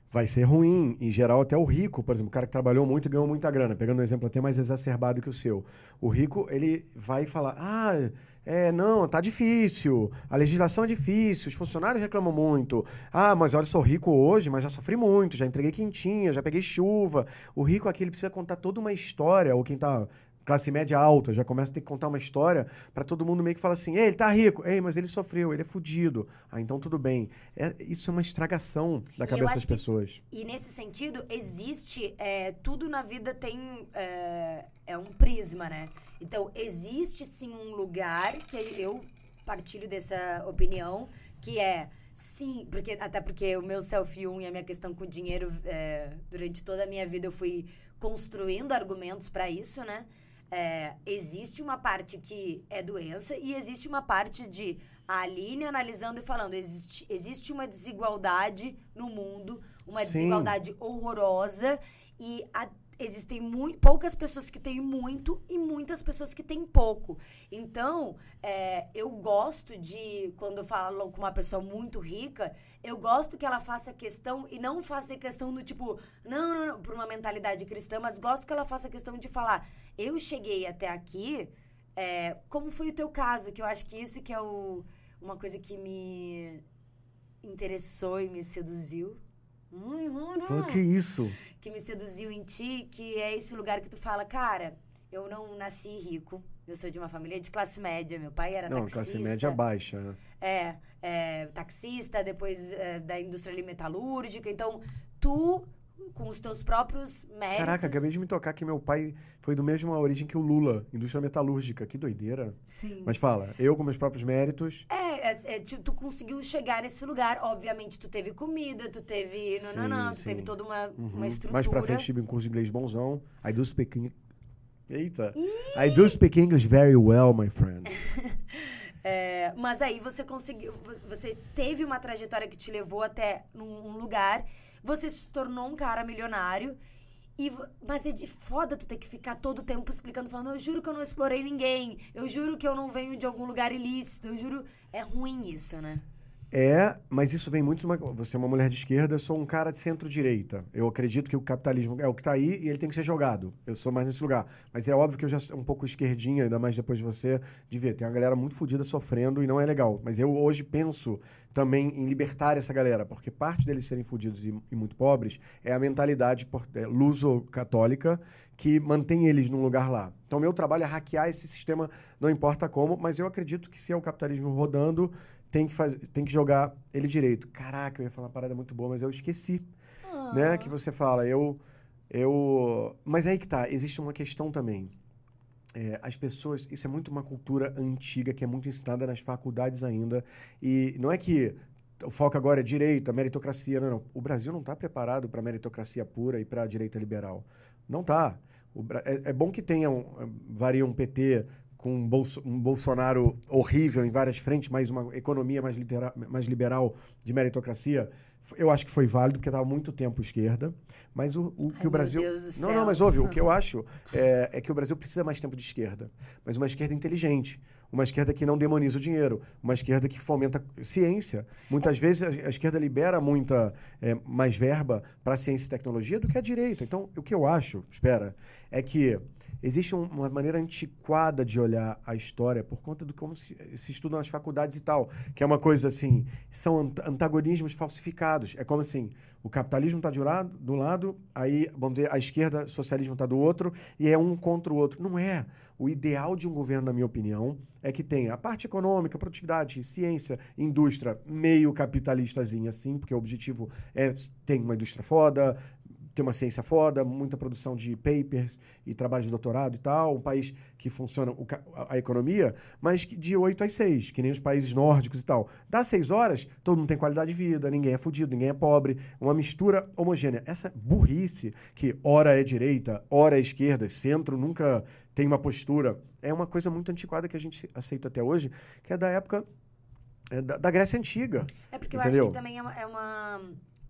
Vai ser ruim. Em geral, até o rico, por exemplo, o cara que trabalhou muito ganhou muita grana, pegando um exemplo até mais exacerbado que o seu. O rico, ele vai falar: ah, é, não, tá difícil, a legislação é difícil, os funcionários reclamam muito. Ah, mas olha, eu sou rico hoje, mas já sofri muito, já entreguei quentinha, já peguei chuva. O rico aqui, ele precisa contar toda uma história, ou quem tá classe média alta, já começa a ter que contar uma história para todo mundo meio que fala assim, ei, ele tá rico, ei, mas ele sofreu, ele é fudido. Ah, então tudo bem. É, isso é uma estragação da cabeça das que- pessoas. E nesse sentido, existe. é, tudo na vida tem. É, é um prisma, né? Então, existe sim um lugar que eu partilho dessa opinião, que é. Sim, porque, até porque o meu self-1 e a minha questão com o dinheiro, é, durante toda a minha vida, eu fui construindo argumentos para isso, né? É, existe uma parte que é doença e existe uma parte de a Aline analisando e falando: existe, existe uma desigualdade no mundo, uma Sim. desigualdade horrorosa e a- existem mui- poucas pessoas que têm muito e muitas pessoas que têm pouco. Então, é, eu gosto de, quando eu falo com uma pessoa muito rica, eu gosto que ela faça questão e não faça questão do tipo, não, não, não, por uma mentalidade cristã, mas gosto que ela faça questão de falar, eu cheguei até aqui, é, como foi o teu caso? Que eu acho que isso que é o, uma coisa que me interessou e me seduziu. Fala, que isso? que me seduziu em ti, que é esse lugar que tu fala, cara, eu não nasci rico. Eu sou de uma família de classe média. Meu pai era Não, taxista. classe média baixa. né? É, é, taxista, depois é, da indústria ali metalúrgica. Então, tu, com os teus próprios méritos... Caraca, acabei de me tocar que meu pai foi do mesma origem que o Lula, indústria metalúrgica. Que doideira. Sim. Mas fala, eu com meus próprios méritos. É, é, é, tu, tu conseguiu chegar nesse lugar. Obviamente, tu teve comida, tu teve... Não, não, não. Tu Sim, teve sim. toda uma, Uhum. uma estrutura. Mais pra frente tive um curso de inglês bonzão. I do speak English. Eita. I do speak English very well, my friend. (laughs) É, mas aí você conseguiu, vo- você teve uma trajetória que te levou até num um lugar, você se tornou um cara milionário. E, mas é de foda tu ter que ficar todo tempo explicando, falando, eu juro que eu não explorei ninguém, eu juro que eu não venho de algum lugar ilícito, eu juro. É ruim isso, né? É, mas isso vem muito uma. Você é uma mulher de esquerda, eu sou um cara de centro-direita. Eu acredito que o capitalismo é o que tá aí e ele tem que ser jogado. Eu sou mais nesse lugar. Mas é óbvio que eu já sou um pouco esquerdinha, ainda mais depois de você, de ver. Tem uma galera muito fodida sofrendo e não é legal. Mas eu hoje penso também em libertar essa galera, porque parte deles serem fodidos e, e muito pobres é a mentalidade é, luso-católica que mantém eles num lugar lá. Então, meu trabalho é hackear esse sistema, não importa como, mas eu acredito que se é o capitalismo rodando, tem que, faz, tem que jogar ele direito. Caraca, eu ia falar uma parada muito boa, mas eu esqueci, né? Que você fala, eu... eu Mas aí que tá, existe uma questão também. É, as pessoas, isso é muito uma cultura antiga que é muito ensinada nas faculdades ainda. E não é que o foco agora é direita, meritocracia, não, não. O Brasil não está preparado para meritocracia pura e para a direita liberal. Não está. É, é, bom que tenha um, varia um PT com um, Bolso, um, Bolsonaro horrível em várias frentes, mas uma economia mais, litera, mais liberal de meritocracia. Eu acho que foi válido, porque estava muito tempo esquerda. Mas o, o que Ai, o Brasil. Meu Deus do não, céu. não, mas ouve, o que eu acho é, é, que o Brasil precisa mais tempo de esquerda. Mas uma esquerda inteligente. Uma esquerda que não demoniza o dinheiro. Uma esquerda que fomenta ciência. Muitas vezes a, a esquerda libera muita é, mais verba para ciência e tecnologia do que a direita. Então, o que eu acho, espera, é que existe um, uma maneira antiquada de olhar a história por conta do como se, se estuda nas faculdades e tal, que é uma coisa assim, são antagonismos falsificados. É como assim, o capitalismo está de um lado, do lado, aí, vamos dizer, a esquerda, socialismo está do outro, e é um contra o outro. Não é. O ideal de um governo, na minha opinião, é que tenha a parte econômica, produtividade, ciência, indústria, meio capitalistazinha, assim, porque o objetivo é ter uma indústria foda, ter uma ciência foda, muita produção de papers e trabalho de doutorado e tal, um país que funciona a, a economia, mas que de 8 às 6, que nem os países nórdicos e tal. Dá 6 horas, todo mundo tem qualidade de vida, ninguém é fudido, ninguém é pobre, uma mistura homogênea. Essa burrice que ora é direita, ora é esquerda, centro nunca tem uma postura, é uma coisa muito antiquada que a gente aceita até hoje, que é da época é da, da, Grécia Antiga. É porque eu entendeu? acho que também é uma... É uma...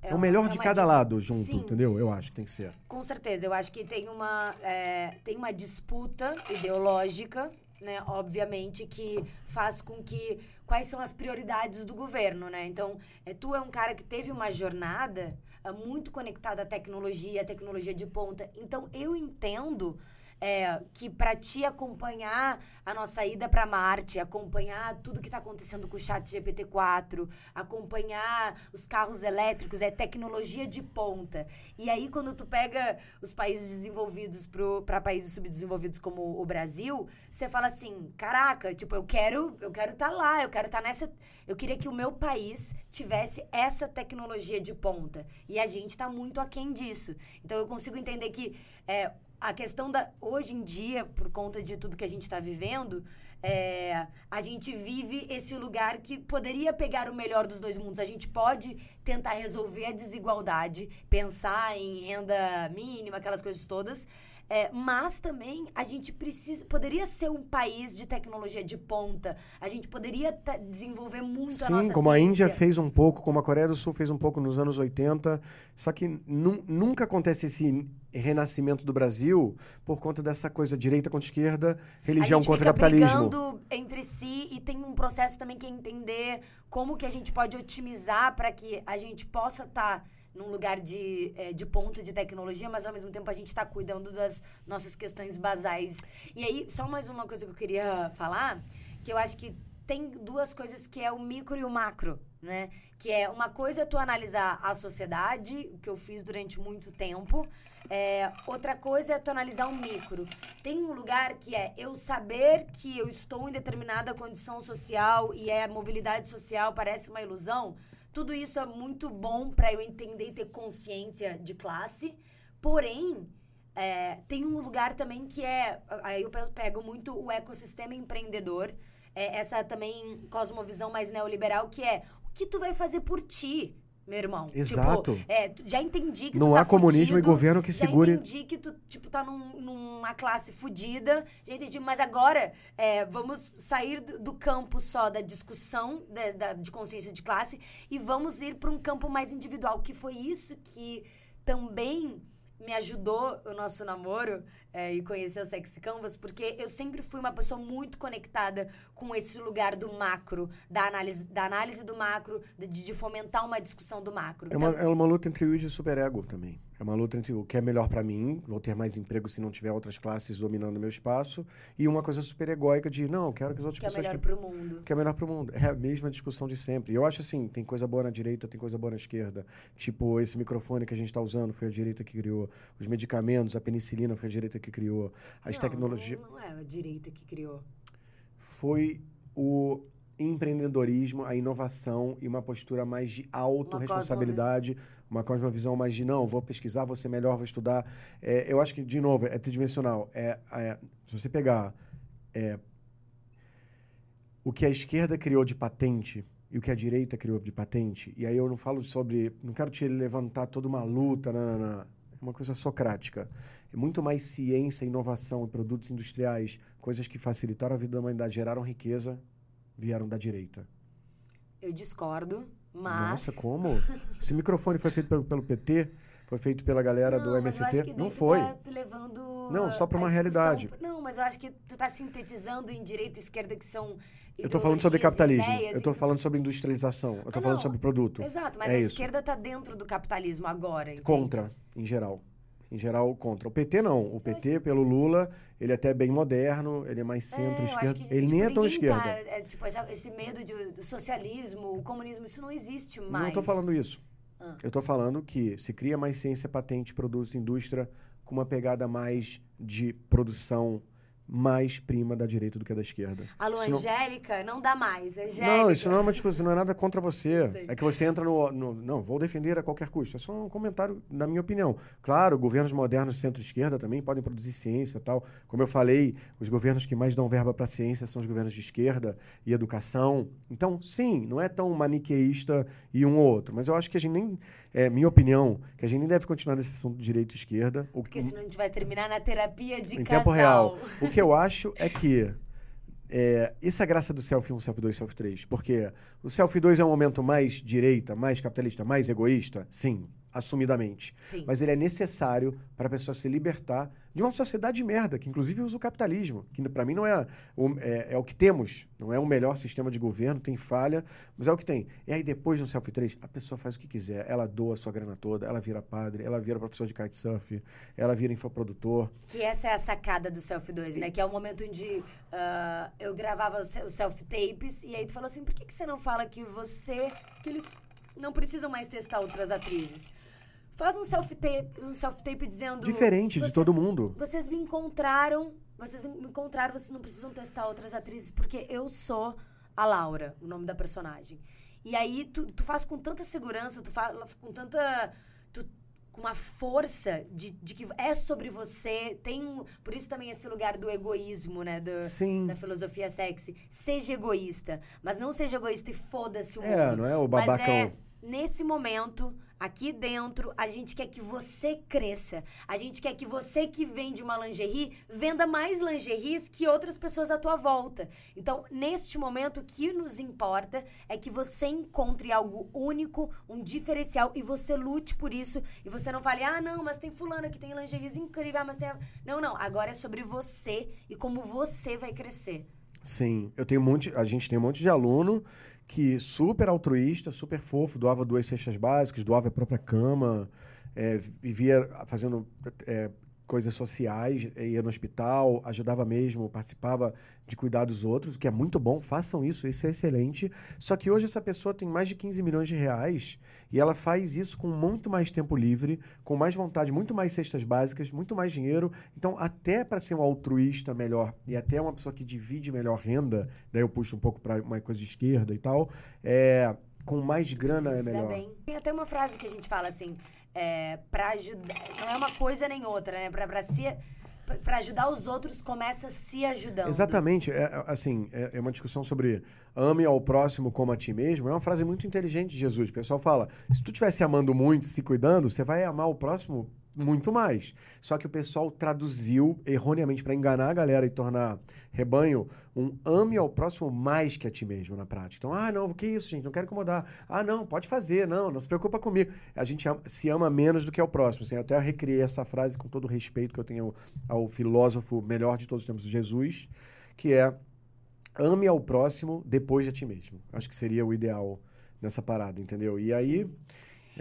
É, o melhor de cada dis... lado junto, Sim. entendeu? Eu acho que tem que ser. Com certeza. Eu acho que tem uma, é, tem uma disputa ideológica, né? Obviamente, que faz com que... Quais são as prioridades do governo, né? Então, é, tu é um cara que teve uma jornada é, muito conectada à tecnologia, à tecnologia de ponta. Então, eu entendo... É, que para te acompanhar a nossa ida para Marte, acompanhar tudo que está acontecendo com o chat GPT-4, acompanhar os carros elétricos, é tecnologia de ponta. E aí, quando tu pega os países desenvolvidos para países subdesenvolvidos como o Brasil, você fala assim, caraca, tipo, eu quero eu quero estar tá lá, eu quero estar tá nessa... Eu queria que o meu país tivesse essa tecnologia de ponta. E a gente está muito aquém disso. Então, eu consigo entender que... É, a questão da. Hoje em dia, por conta de tudo que a gente está vivendo, é, a gente vive esse lugar que poderia pegar o melhor dos dois mundos. A gente pode tentar resolver a desigualdade, pensar em renda mínima, aquelas coisas todas. É, mas também a gente precisa. Poderia ser um país de tecnologia de ponta. A gente poderia desenvolver muito Sim, a nossa como a Índia ciência. fez um pouco, como a Coreia do Sul fez um pouco nos anos 80. Só que nu- nunca acontece esse renascimento do Brasil por conta dessa coisa direita contra esquerda, religião a gente contra capitalismo. brigando entre si e tem um processo também que é entender como que a gente pode otimizar para que a gente possa estar num lugar de, eh, de ponto de tecnologia, mas ao mesmo tempo a gente está cuidando das nossas questões basais. E aí, só mais uma coisa que eu queria falar, que eu acho que tem duas coisas que é o micro e o macro, né? Que é uma coisa é tu analisar a sociedade, o que eu fiz durante muito tempo. É, outra coisa é tu analisar o micro. Tem um lugar que é eu saber que eu estou em determinada condição social e é mobilidade social parece uma ilusão. Tudo isso é muito bom para eu entender e ter consciência de classe. Porém, é, tem um lugar também que é. Aí eu pe- pego muito o ecossistema empreendedor. é, essa também cosmovisão mais neoliberal, que é o que tu vai fazer por ti, meu irmão? Exato. Tipo, é, já entendi que Não tu tá há comunismo e fudido, governo que já segure. entendi que tu, tipo, tá num- numa classe fodida. Já entendi, mas agora é, vamos sair do, do campo só da discussão da- da- de consciência de classe e vamos ir para um campo mais individual, que foi isso que também me ajudou o nosso namoro é, e conhecer o Sexy Canvas, porque eu sempre fui uma pessoa muito conectada com esse lugar do macro, da análise, da análise do macro, de, de fomentar uma discussão do macro. É uma, Então, é uma luta entre o id e o superego também. É uma luta entre o que é melhor pra mim, vou ter mais emprego se não tiver outras classes dominando o meu espaço, e uma coisa super egóica de, não, eu quero que as outras que é pessoas melhor que- pro mundo. que é melhor pro mundo. É a mesma discussão de sempre. Eu acho assim, tem coisa boa na direita, tem coisa boa na esquerda. Tipo, esse microfone que a gente tá usando foi a direita que criou. Os medicamentos, a penicilina foi a direita que criou. As não, tecnologias... Não, não é a direita que criou. Foi o empreendedorismo, a inovação e uma postura mais de autorresponsabilidade, uma cosmovisão mais de não, vou pesquisar, vou ser melhor, vou estudar. É, eu acho que, de novo, é tridimensional. É, é, se você pegar é, o que a esquerda criou de patente e o que a direita criou de patente, e aí eu não falo sobre. Não quero te levantar toda uma luta, não. É uma coisa socrática. É muito mais ciência, inovação e produtos industriais, coisas que facilitaram a vida da humanidade, geraram riqueza, vieram da direita. Eu discordo, mas. Nossa, como? Esse microfone foi feito pelo, pelo PT? Foi feito pela galera não, do MST? Não foi. Tá levando Não, só pra a uma realidade. Não, mas eu acho que tu tá sintetizando em direita e esquerda que são. Eu tô falando sobre capitalismo. ideias Eu tô falando sobre industrialização. Eu tô Ah, falando sobre produto. Exato, mas É a isso. esquerda tá dentro do capitalismo agora. entende? Contra, em geral. Em geral, contra. O PT não. O PT, pelo Lula, ele é até bem moderno, ele é mais É, centro-esquerda. que, ele tipo, nem é tão esquerda. Tá, é, tipo, esse medo de, do socialismo, o comunismo, isso não existe mais. Não tô falando isso. Ah. Eu tô falando que se cria mais ciência, patente, produtos, indústria, com uma pegada mais de produção mais prima da direita do que da esquerda. Alô, Isso não- Angélica, não dá mais. Angélica. Não, isso não é uma discussão, não é nada contra você. É que você entra no, no- Não, vou defender a qualquer custo. É só um comentário, na minha opinião. Claro, governos modernos centro-esquerda também podem produzir ciência e tal. Como eu falei, os governos que mais dão verba para ciência são os governos de esquerda e educação. Então, sim, não é tão maniqueísta e um ou outro. Mas eu acho que a gente nem. É minha opinião, que a gente nem deve continuar nesse assunto de direita e esquerda. Porque senão a gente vai terminar na terapia de em casal. tempo real. O que eu acho é que é, essa é a graça do Selfie 1, Selfie 2, Selfie 3. Porque o Selfie 2 é um momento mais direita, mais capitalista, mais egoísta? Sim, assumidamente. Sim. Mas ele é necessário para a pessoa se libertar de uma sociedade de merda, que inclusive usa o capitalismo, que para mim não é o, é, é o que temos, não é o melhor sistema de governo, tem falha, mas é o que tem. E aí depois no Selfie 3, a pessoa faz o que quiser, ela doa a sua grana toda, ela vira padre, ela vira professor de kitesurf, ela vira infoprodutor, Que essa é a sacada do Selfie 2, né? Que é o momento onde ah, eu gravava os self-tapes e aí tu falou assim, por que, que você não fala que você... Que eles não precisam mais testar outras atrizes? Faz um self-tape um self -tape dizendo... diferente de todo mundo. Vocês me encontraram, vocês me encontraram, vocês não precisam testar outras atrizes, porque eu sou a Laura, o nome da personagem. E aí tu, tu faz com tanta segurança, tu fala com tanta. Tu, com uma força de, de que é sobre você. Tem um, Por isso também esse lugar do egoísmo, né? Do, Sim. da filosofia sexy. Seja egoísta. Mas não seja egoísta e foda-se o É, mundo. não é o Mas babacão. é nesse momento, aqui dentro, a gente quer que você cresça. A gente quer que você que vende uma lingerie venda mais lingeries que outras pessoas à tua volta. Então, neste momento, o que nos importa é que você encontre algo único, um diferencial e você lute por isso. E você não fale, ah, não, mas tem fulano que tem lingeries incríveis, ah, mas tem. Não, não. Agora é sobre você e como você vai crescer. Sim, eu tenho um monte, a gente tem um monte de aluno que super altruísta, super fofo, doava duas cestas básicas, doava a própria cama, é, vivia fazendo é, coisas sociais, ia no hospital, ajudava mesmo, participava de cuidar dos outros, o que é muito bom, façam isso, isso é excelente. Só que hoje essa pessoa tem mais de 15 milhões de reais e ela faz isso com muito mais tempo livre, com mais vontade, muito mais cestas básicas, muito mais dinheiro. Então, até para ser um altruísta melhor e até uma pessoa que divide melhor renda, daí eu puxo um pouco para uma coisa de esquerda e tal, é, com mais grana é melhor. Bem. Tem até uma frase que a gente fala assim, é, para ajudar. Não é uma coisa nem outra, né? Para se para ajudar os outros, começa se ajudando. Exatamente. É, é, assim, é, é, uma discussão sobre ame ao próximo como a ti mesmo. É uma frase muito inteligente de Jesus. O pessoal fala: se tu estivesse amando muito, se cuidando, você vai amar o próximo muito mais. Só que o pessoal traduziu erroneamente para enganar a galera e tornar rebanho um ame ao próximo mais que a ti mesmo na prática. Então, ah, não, o que isso, gente? Não quero incomodar. Ah, não, pode fazer, não, não se preocupa comigo. A gente ama, se ama menos do que ao próximo. Assim, eu até recriei essa frase com todo o respeito que eu tenho ao, ao filósofo melhor de todos os tempos, Jesus, que é ame ao próximo depois de a ti mesmo. Acho que seria o ideal nessa parada, entendeu? E aí. Sim.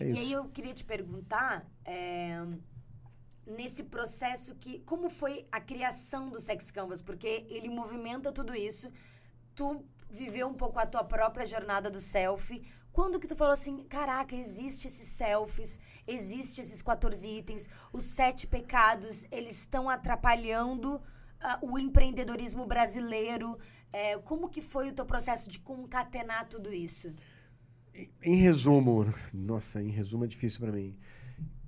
É e aí eu queria te perguntar, é, nesse processo que. Como foi a criação do Sex Canvas? Porque ele movimenta tudo isso. Tu viveu um pouco a tua própria jornada do selfie. Quando que tu falou assim, caraca, existe esses selfies, existe esses 14 itens, os sete pecados, eles estão atrapalhando uh, o empreendedorismo brasileiro. É, como que foi o teu processo de concatenar tudo isso? Em resumo, nossa, em resumo é difícil para mim.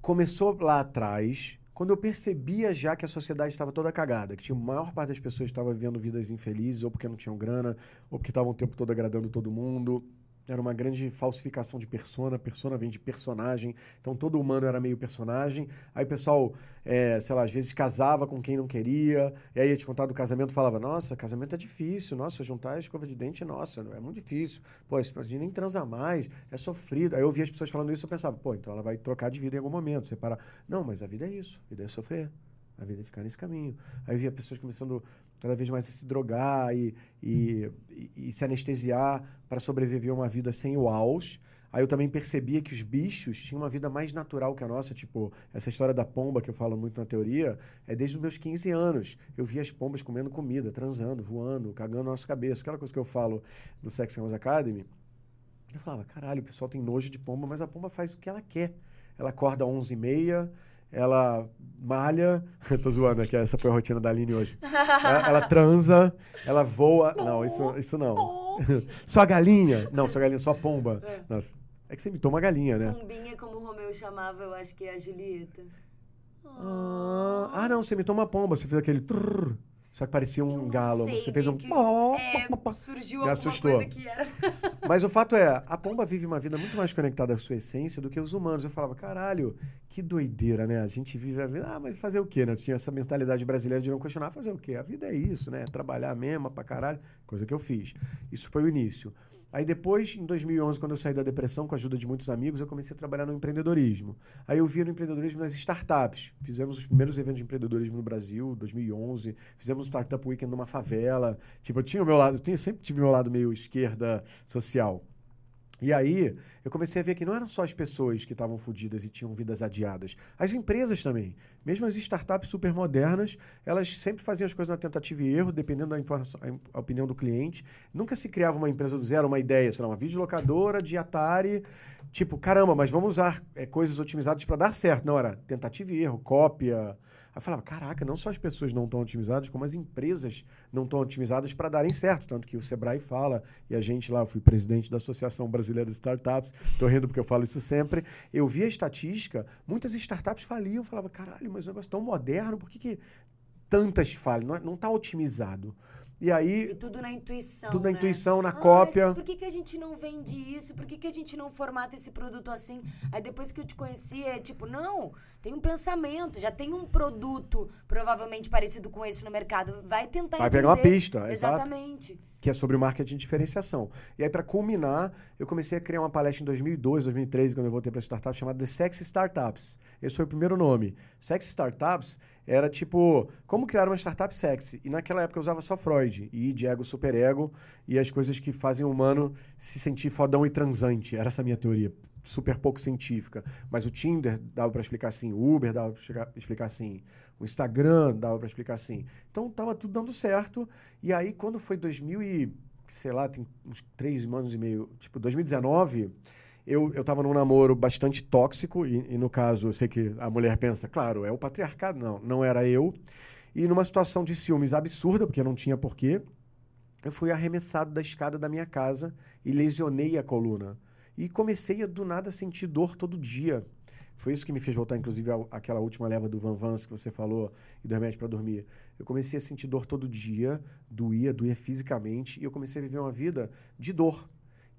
Começou lá atrás, quando eu percebia já que a sociedade estava toda cagada, que tinha a maior parte das pessoas estava vivendo vidas infelizes, ou porque não tinham grana, ou porque estavam o tempo todo agradando todo mundo, era uma grande falsificação de persona, persona vem de personagem, então todo humano era meio personagem. Aí o pessoal, é, sei lá, às vezes casava com quem não queria, e aí ia te contar do casamento falava: Nossa, casamento é difícil, nossa, juntar a escova de dente, nossa, é muito difícil. Pô, a gente nem transa mais, é sofrido. Aí eu ouvia as pessoas falando isso, eu pensava: Pô, então ela vai trocar de vida em algum momento, separar. Não, mas a vida é isso, a vida é sofrer. A vida é ficar nesse caminho. Aí via pessoas começando cada vez mais se drogar e, e, e, e se anestesiar para sobreviver a uma vida sem o aus. Aí eu também percebia que os bichos tinham uma vida mais natural que a nossa. Tipo, essa história da pomba que eu falo muito na teoria é desde os meus 15 anos. Eu via as pombas comendo comida, transando, voando, cagando na nossa cabeça. Aquela coisa que eu falo do Sex and Academy. Eu falava, caralho, o pessoal tem nojo de pomba, mas a pomba faz o que ela quer. Ela acorda às 11h30, ela malha. (laughs) tô zoando aqui, essa foi a rotina da Aline hoje. ela, ela transa, ela voa. Não, isso, isso não. (laughs) só galinha? Não, só galinha, só pomba. É. Nossa. É que você imitou uma galinha, né? Pombinha, como o Romeu chamava, eu acho que é a Julieta. Ah, ah não, você imitou uma pomba, você fez aquele. Trrr. Só que parecia um galo. Você fez um. Que, é, surgiu alguma assustou. coisa que era. (laughs) Mas o fato é, a pomba vive uma vida muito mais conectada à sua essência do que os humanos. Eu falava, caralho, que doideira, né? A gente vive a vida. Ah, mas fazer o quê, né? Tinha essa mentalidade brasileira de não questionar, fazer o quê? A vida é isso, né? Trabalhar mesmo pra caralho. Coisa que eu fiz. Isso foi o início. Aí depois, em 2011, quando eu saí da depressão, com a ajuda de muitos amigos, eu comecei a trabalhar no empreendedorismo. Aí eu via no empreendedorismo nas startups. Fizemos os primeiros eventos de empreendedorismo no Brasil, 2011. Fizemos um Startup Weekend numa favela. Tipo, eu tinha o meu lado, eu tinha, sempre tive o meu lado meio esquerda social. E aí, eu comecei a ver que não eram só as pessoas que estavam fodidas e tinham vidas adiadas. As empresas também. Mesmo as startups super modernas, elas sempre faziam as coisas na tentativa e erro, dependendo da informação, a opinião do cliente. Nunca se criava uma empresa do zero, uma ideia, sei lá, uma videolocadora de Atari. Tipo, caramba, mas vamos usar é, coisas otimizadas para dar certo. Não, era tentativa e erro, cópia Aí eu falava, caraca, não só as pessoas não estão otimizadas, como as empresas não estão otimizadas para darem certo. Tanto que o Sebrae fala, e a gente lá, eu fui presidente da Associação Brasileira de Startups, estou rindo porque eu falo isso sempre. Eu vi a estatística, muitas startups faliam, eu falava, caralho, mas é um negócio tão moderno, por que, que tantas falham? Não está é, otimizado. E aí, E tudo na intuição. tudo na né? intuição, na Ah, cópia. mas por que, que a gente não vende isso? Por que, que a gente não formata esse produto assim? Aí depois que eu te conheci, é tipo, não, tem um pensamento, já tem um produto provavelmente parecido com esse no mercado. Vai tentar Vai entender. pegar uma pista, exato. Exatamente. que é sobre marketing de diferenciação. E aí, para culminar, eu comecei a criar uma palestra em 2002, 2013, quando eu voltei para startup, chamada The Sexy Startups. Esse foi o primeiro nome. Sexy Startups era tipo, como criar uma startup sexy. E naquela época eu usava só Freud, e de ego, superego, e as coisas que fazem o humano se sentir fodão e transante. Era essa a minha teoria. Super pouco científica. Mas o Tinder dava para explicar assim, o Uber dava para explicar assim, o Instagram dava para explicar assim. Então tava tudo dando certo. E aí, quando foi 2000 e, sei lá, tem uns três anos e meio, tipo, 2019, eu, eu tava num namoro bastante tóxico, e, e no caso, eu sei que a mulher pensa, claro, é o patriarcado. Não, não era eu. E numa situação de ciúmes absurda, porque não tinha porquê, eu fui arremessado da escada da minha casa e lesionei a coluna. E comecei a, do nada, sentir dor todo dia. Foi isso que me fez voltar, inclusive, àquela última leva do Van Vans que você falou e do remédio para dormir. Eu comecei a sentir dor todo dia, doía, doía fisicamente, e eu comecei a viver uma vida de dor,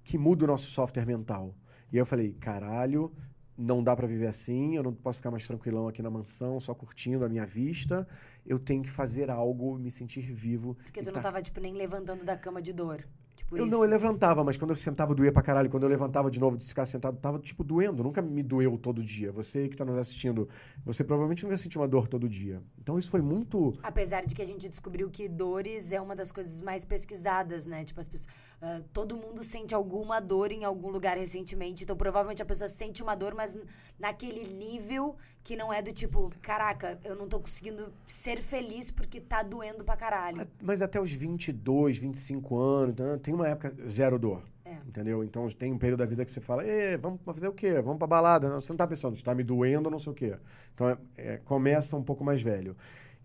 que muda o nosso software mental. E eu falei, caralho, não dá para viver assim, eu não posso ficar mais tranquilão aqui na mansão, só curtindo a minha vista. Eu tenho que fazer algo, me sentir vivo. Porque tu não tá- tava, tipo, nem levantando da cama de dor. Tipo eu isso. não, eu levantava, mas quando eu sentava doía pra caralho. Quando eu levantava de novo de ficar sentado, tava tipo doendo. Nunca me doeu todo dia. Você que tá nos assistindo, você provavelmente nunca sentiu uma dor todo dia. Então isso foi muito. Apesar de que a gente descobriu que dores é uma das coisas mais pesquisadas, né? Tipo, as pessoas, ah, todo mundo sente alguma dor em algum lugar recentemente. Então, provavelmente a pessoa sente uma dor, mas naquele nível que não é do tipo, caraca, eu não tô conseguindo ser feliz porque tá doendo pra caralho. Mas até os 22, 25 anos, né, tem uma época zero dor. É. Entendeu? Então tem um período da vida que você fala, Ê, vamos fazer o quê? Vamos pra balada. Não, Você não tá pensando, está me doendo ou não sei o quê. Então é- é, começa um pouco mais velho.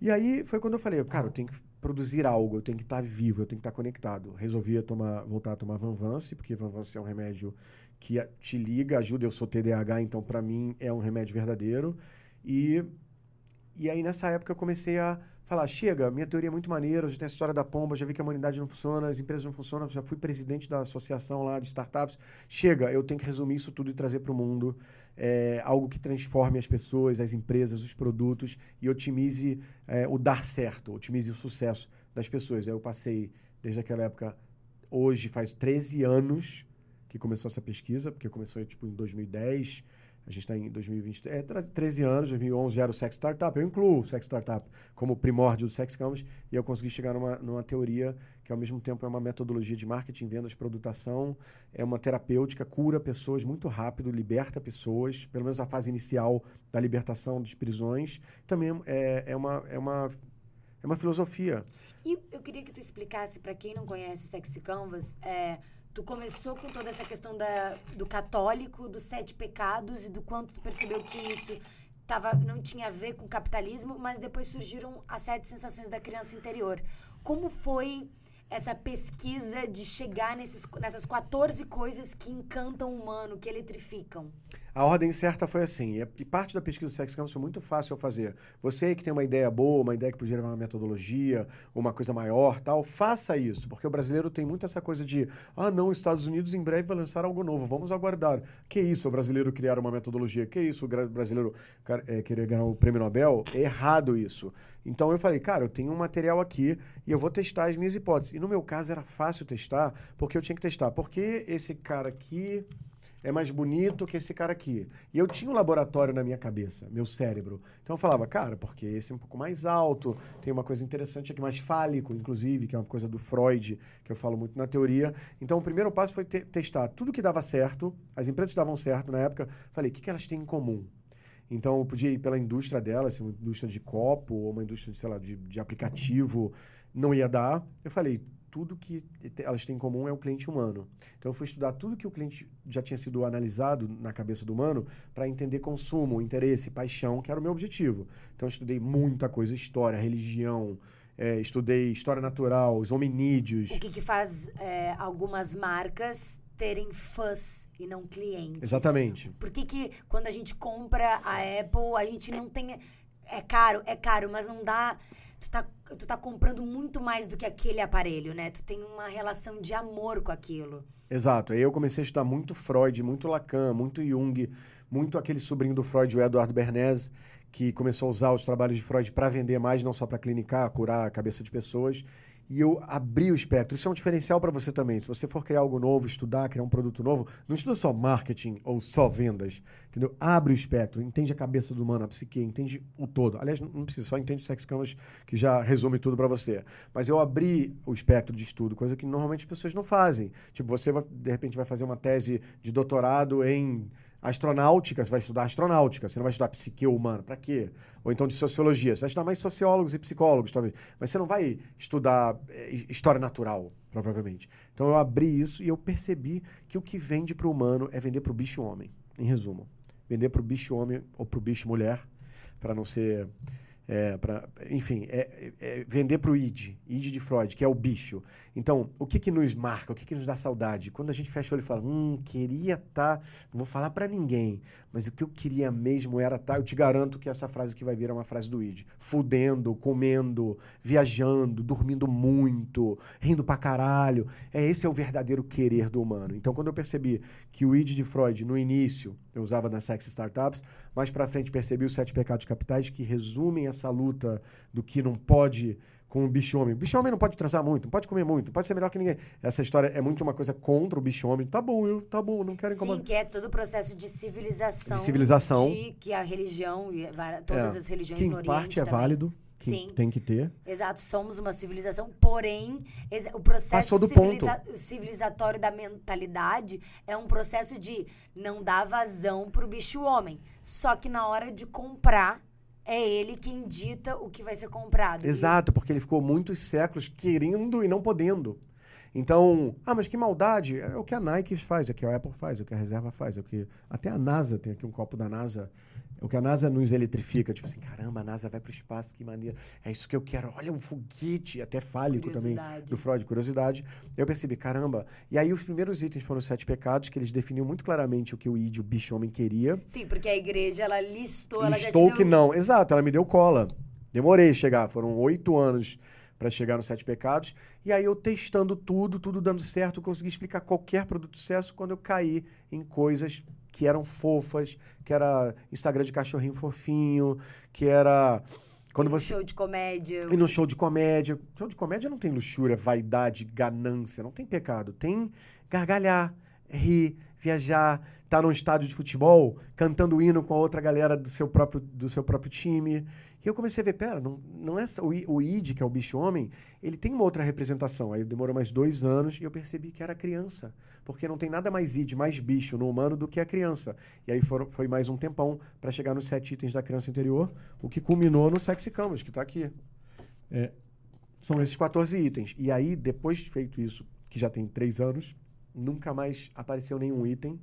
E aí foi quando eu falei, cara, eu tenho que produzir algo, eu tenho que estar vivo, eu tenho que estar conectado. Resolvi tomar, voltar a tomar Vanvance, porque Vanvance é um remédio que te liga, ajuda. Eu sou TDAH, então para mim é um remédio verdadeiro. E, e aí nessa época eu comecei a falar, chega, minha teoria é muito maneira, já tem a história da pomba, já vi que a humanidade não funciona, as empresas não funcionam, já fui presidente da associação lá de startups. Chega, eu tenho que resumir isso tudo e trazer para o mundo é, algo que transforme as pessoas, as empresas, os produtos e otimize é, o dar certo, otimize o sucesso das pessoas. Aí eu passei, desde aquela época, hoje faz 13 anos que começou essa pesquisa, porque começou tipo em 2010, a gente está em 2020, é, tra- 13 anos, 2011 já era o Sex Startup, eu incluo o Sex Startup como primórdio do Sex Canvas, e eu consegui chegar numa, numa teoria que ao mesmo tempo é uma metodologia de marketing, vendas, produtação, é uma terapêutica, cura pessoas muito rápido, liberta pessoas, pelo menos a fase inicial da libertação das prisões, também é, é, uma, é, uma, é uma filosofia. E eu queria que tu explicasse pra quem não conhece o Sexy Canvas, é, tu começou com toda essa questão da, do católico, dos sete pecados e do quanto tu percebeu que isso tava, não tinha a ver com capitalismo, mas depois surgiram as sete sensações da criança interior. Como foi essa pesquisa de chegar nesses, nessas 14 coisas que encantam o humano, que eletrificam? A ordem certa foi assim, e- parte da pesquisa do Sex Campus foi muito fácil eu fazer. Você que tem uma ideia boa, uma ideia que podia levar uma metodologia, uma coisa maior, tal, faça isso, porque o brasileiro tem muito essa coisa de, ah, não, os Estados Unidos em breve vai lançar algo novo, vamos aguardar. Que isso, o brasileiro criar uma metodologia? Que isso, o brasileiro é, querer ganhar o prêmio Nobel? É errado isso. Então eu falei, cara, eu tenho um material aqui e eu vou testar as minhas hipóteses. E no meu caso era fácil testar, porque eu tinha que testar. Porque esse cara aqui é mais bonito que esse cara aqui. E eu tinha um laboratório na minha cabeça, meu cérebro. Então eu falava, cara, porque esse é um pouco mais alto, tem uma coisa interessante aqui, mais fálico, inclusive, que é uma coisa do Freud, que eu falo muito na teoria. Então o primeiro passo foi te- testar tudo que dava certo, as empresas davam certo na época, falei, o que, que elas têm em comum? Então eu podia ir pela indústria delas, uma indústria de copo, ou uma indústria, sei lá, de, de aplicativo, não ia dar. Eu falei, tudo que elas têm em comum é o cliente humano. Então eu fui estudar tudo que o cliente já tinha sido analisado na cabeça do humano para entender consumo, interesse, paixão, que era o meu objetivo. Então eu estudei muita coisa, história, religião, eh, estudei história natural, os hominídeos. O que, que faz é, algumas marcas terem fãs e não clientes? Exatamente. Por que, que quando a gente compra a Apple, a gente não tem. É caro, é caro, mas não dá. Tu tá, tu tá comprando muito mais do que aquele aparelho, né? Tu tem uma relação de amor com aquilo. Exato. Aí eu comecei a estudar muito Freud, muito Lacan, muito Jung, muito aquele sobrinho do Freud, o Eduardo Bernays, que começou a usar os trabalhos de Freud para vender mais, não só para clinicar, curar a cabeça de pessoas e eu abri o espectro. Isso é um diferencial para você também. Se você for criar algo novo, estudar, criar um produto novo, não estuda só marketing ou só vendas, entendeu? Abre o espectro, entende a cabeça do humano, a psique, entende o todo. Aliás, não precisa, só entende Sex Canvas, que já resume tudo para você. Mas eu abri o espectro de estudo, coisa que normalmente as pessoas não fazem. Tipo, você, vai, de repente, vai fazer uma tese de doutorado em astronáutica, você vai estudar astronáutica, você não vai estudar psique humana, para quê? Ou então de sociologia, você vai estudar mais sociólogos e psicólogos, talvez. Mas você não vai estudar é, história natural, provavelmente. Então eu abri isso e eu percebi que o que vende para o humano é vender para o bicho homem, em resumo. Vender para o bicho homem ou para o bicho mulher, para não ser é, pra, enfim, é, é vender para o id, id de Freud, que é o bicho. Então, o que que nos marca, o que que nos dá saudade? Quando a gente fecha o olho e fala, hum, queria estar, tá, não vou falar para ninguém, mas o que eu queria mesmo era estar, tá, eu te garanto que essa frase que vai vir é uma frase do id. Fudendo, comendo, viajando, dormindo muito, rindo pra caralho. É esse é o verdadeiro querer do humano. Então, quando eu percebi que o id de Freud, no início, eu usava nas Sex Startups, mais para frente percebi os sete pecados capitais que resumem essa luta do que não pode com o bicho-homem. O bicho-homem não pode transar muito, não pode comer muito, não pode ser melhor que ninguém. Essa história é muito uma coisa contra o bicho-homem. Tá bom, eu, tá bom, não quero incomodar. Sim, que é todo o processo de civilização. De civilização. De, que a religião, e todas é. as religiões que no Oriente parte é também. válido. Que Sim. Tem que ter. Exato, somos uma civilização, porém, o processo civiliza civilizatório da mentalidade é um processo de não dar vazão pro bicho-homem. Só que na hora de comprar, é ele quem dita o que vai ser comprado. Exato, porque ele ficou muitos séculos querendo e não podendo. Então, ah, mas que maldade. É o que a Nike faz, é o que a Apple faz, é o que a Reserva faz, é o que. Até a NASA tem aqui um copo da NASA o que a NASA nos eletrifica, tipo assim, caramba, a NASA vai para o espaço, que maneiro. É isso que eu quero. Olha, um foguete, até fálico também, do Freud, curiosidade. Eu percebi, caramba. E aí os primeiros itens foram os sete pecados, que eles definiam muito claramente o que o id, o bicho-homem, queria. Sim, porque a igreja, ela listou, ela listou já que não. Exato, ela me deu cola. Demorei a chegar, foram oito anos para chegar nos sete pecados. E aí eu testando tudo, tudo dando certo, consegui explicar qualquer produto de sucesso quando eu caí em coisas que eram fofas, que era Instagram de cachorrinho fofinho, que era quando e no você show de comédia. E no show de comédia, show de comédia não tem luxúria, vaidade, ganância, não tem pecado, tem gargalhar, rir, viajar, estar tá num estádio de futebol, cantando hino com a outra galera do seu próprio do seu próprio time. E eu comecei a ver, pera, não, não é o, o id, que é o bicho-homem, ele tem uma outra representação. Aí demorou mais dois anos e eu percebi que era criança. Porque não tem nada mais id, mais bicho no humano do que a criança. E aí foi mais um tempão para chegar nos sete itens da criança interior, o que culminou no Sexy Canvas, que está aqui. É, são esses 14 itens. E aí, depois de feito isso, que já tem três anos, nunca mais apareceu nenhum item.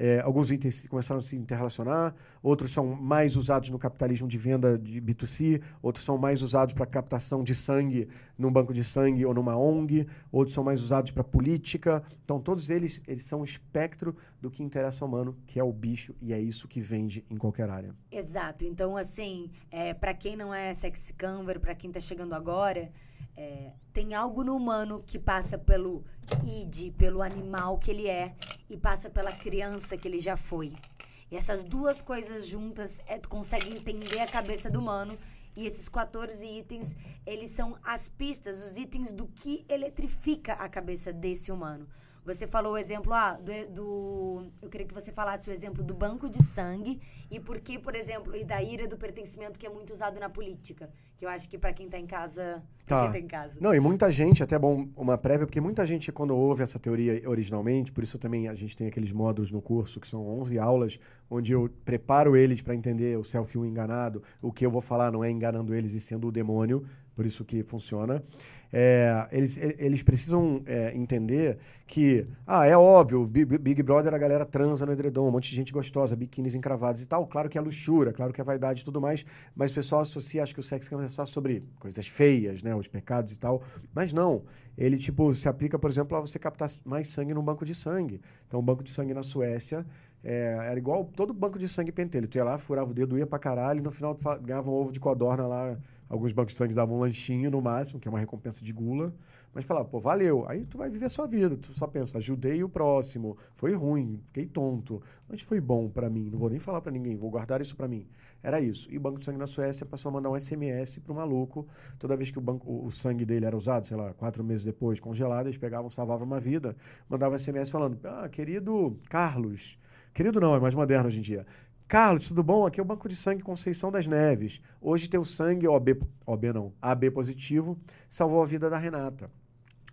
É, alguns itens começaram a se interrelacionar, outros são mais usados no capitalismo de venda de B2C, outros são mais usados para captação de sangue num banco de sangue ou numa ONG, outros são mais usados para política. Então, todos eles, eles são o espectro do que interessa ao humano, que é o bicho, e é isso que vende em qualquer área. Exato. Então, assim, é, para quem não é sexy canver, para quem está chegando agora, é, tem algo no humano que passa pelo id, pelo animal que ele é, e passa pela criança que ele já foi. E essas duas coisas juntas, é, tu consegue entender a cabeça do humano. E esses 14 itens, eles são as pistas, os itens do que eletrifica a cabeça desse humano. Você falou o exemplo ah, do, do, Eu queria que você falasse o exemplo do banco de sangue e por que, por exemplo, e da ira do pertencimento que é muito usado na política. Que eu acho que para quem está em casa. Tá. Tá em casa. Não, e muita gente, até bom uma prévia, porque muita gente, quando ouve essa teoria originalmente, por isso também a gente tem aqueles módulos no curso, que são 11 aulas, onde eu preparo eles para entender o selfie enganado. O que eu vou falar não é enganando eles e sendo o demônio por isso que funciona. É, eles, eles precisam é, entender que, ah, é óbvio, Big, Big Brother a galera transa no edredom, um monte de gente gostosa, biquínis encravados e tal. Claro que é luxúria, claro que é vaidade e tudo mais, mas o pessoal associa, acho que o sexo é só sobre coisas feias, né, os pecados e tal. Mas não, ele, tipo, se aplica, por exemplo, a você captar mais sangue num banco de sangue. Então, um banco de sangue na Suécia é, era igual todo banco de sangue pentelho. Tu ia lá, furava o dedo, ia pra caralho, e no final ganhava um ovo de codorna lá Alguns bancos de sangue davam um lanchinho no máximo, que é uma recompensa de gula. Mas falava, pô, valeu. Aí tu vai viver a sua vida. Tu só pensa, ajudei o próximo. Foi ruim, fiquei tonto. Mas foi bom para mim. Não vou nem falar para ninguém, vou guardar isso para mim. Era isso. E o Banco de Sangue na Suécia passou a mandar um SMS pro maluco. Toda vez que o, banco, o, sangue dele era usado, sei lá, quatro meses depois, congelado, eles pegavam, salvavam uma vida. Mandavam SMS falando, ah, querido Carlos. Querido não, é mais moderno hoje em dia. Carlos, tudo bom? Aqui é o Banco de Sangue Conceição das Neves. Hoje teu sangue OB, OB não, AB positivo, salvou a vida da Renata.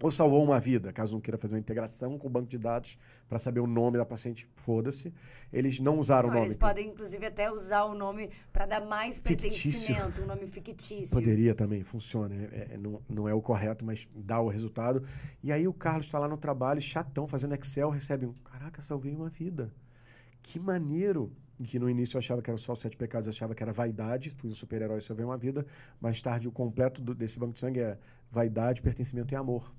Ou salvou uma vida, caso não queira fazer uma integração com o banco de dados para saber o nome da paciente, foda-se. Eles não usaram Não, o nome. eles podem, inclusive, até usar o nome para dar mais Fictício. pertencimento, um nome fictício. Poderia também, funciona. É- é- não, não é o correto, mas dá o resultado. E aí o Carlos está lá no trabalho, chatão, fazendo Excel, recebe um. Caraca, salvei uma vida. Que maneiro. Que no início eu achava que era só sete pecados, eu achava que era vaidade, fui um super-herói, salvei uma vida. Mais tarde, o completo do- desse banco de sangue é vaidade, pertencimento e amor.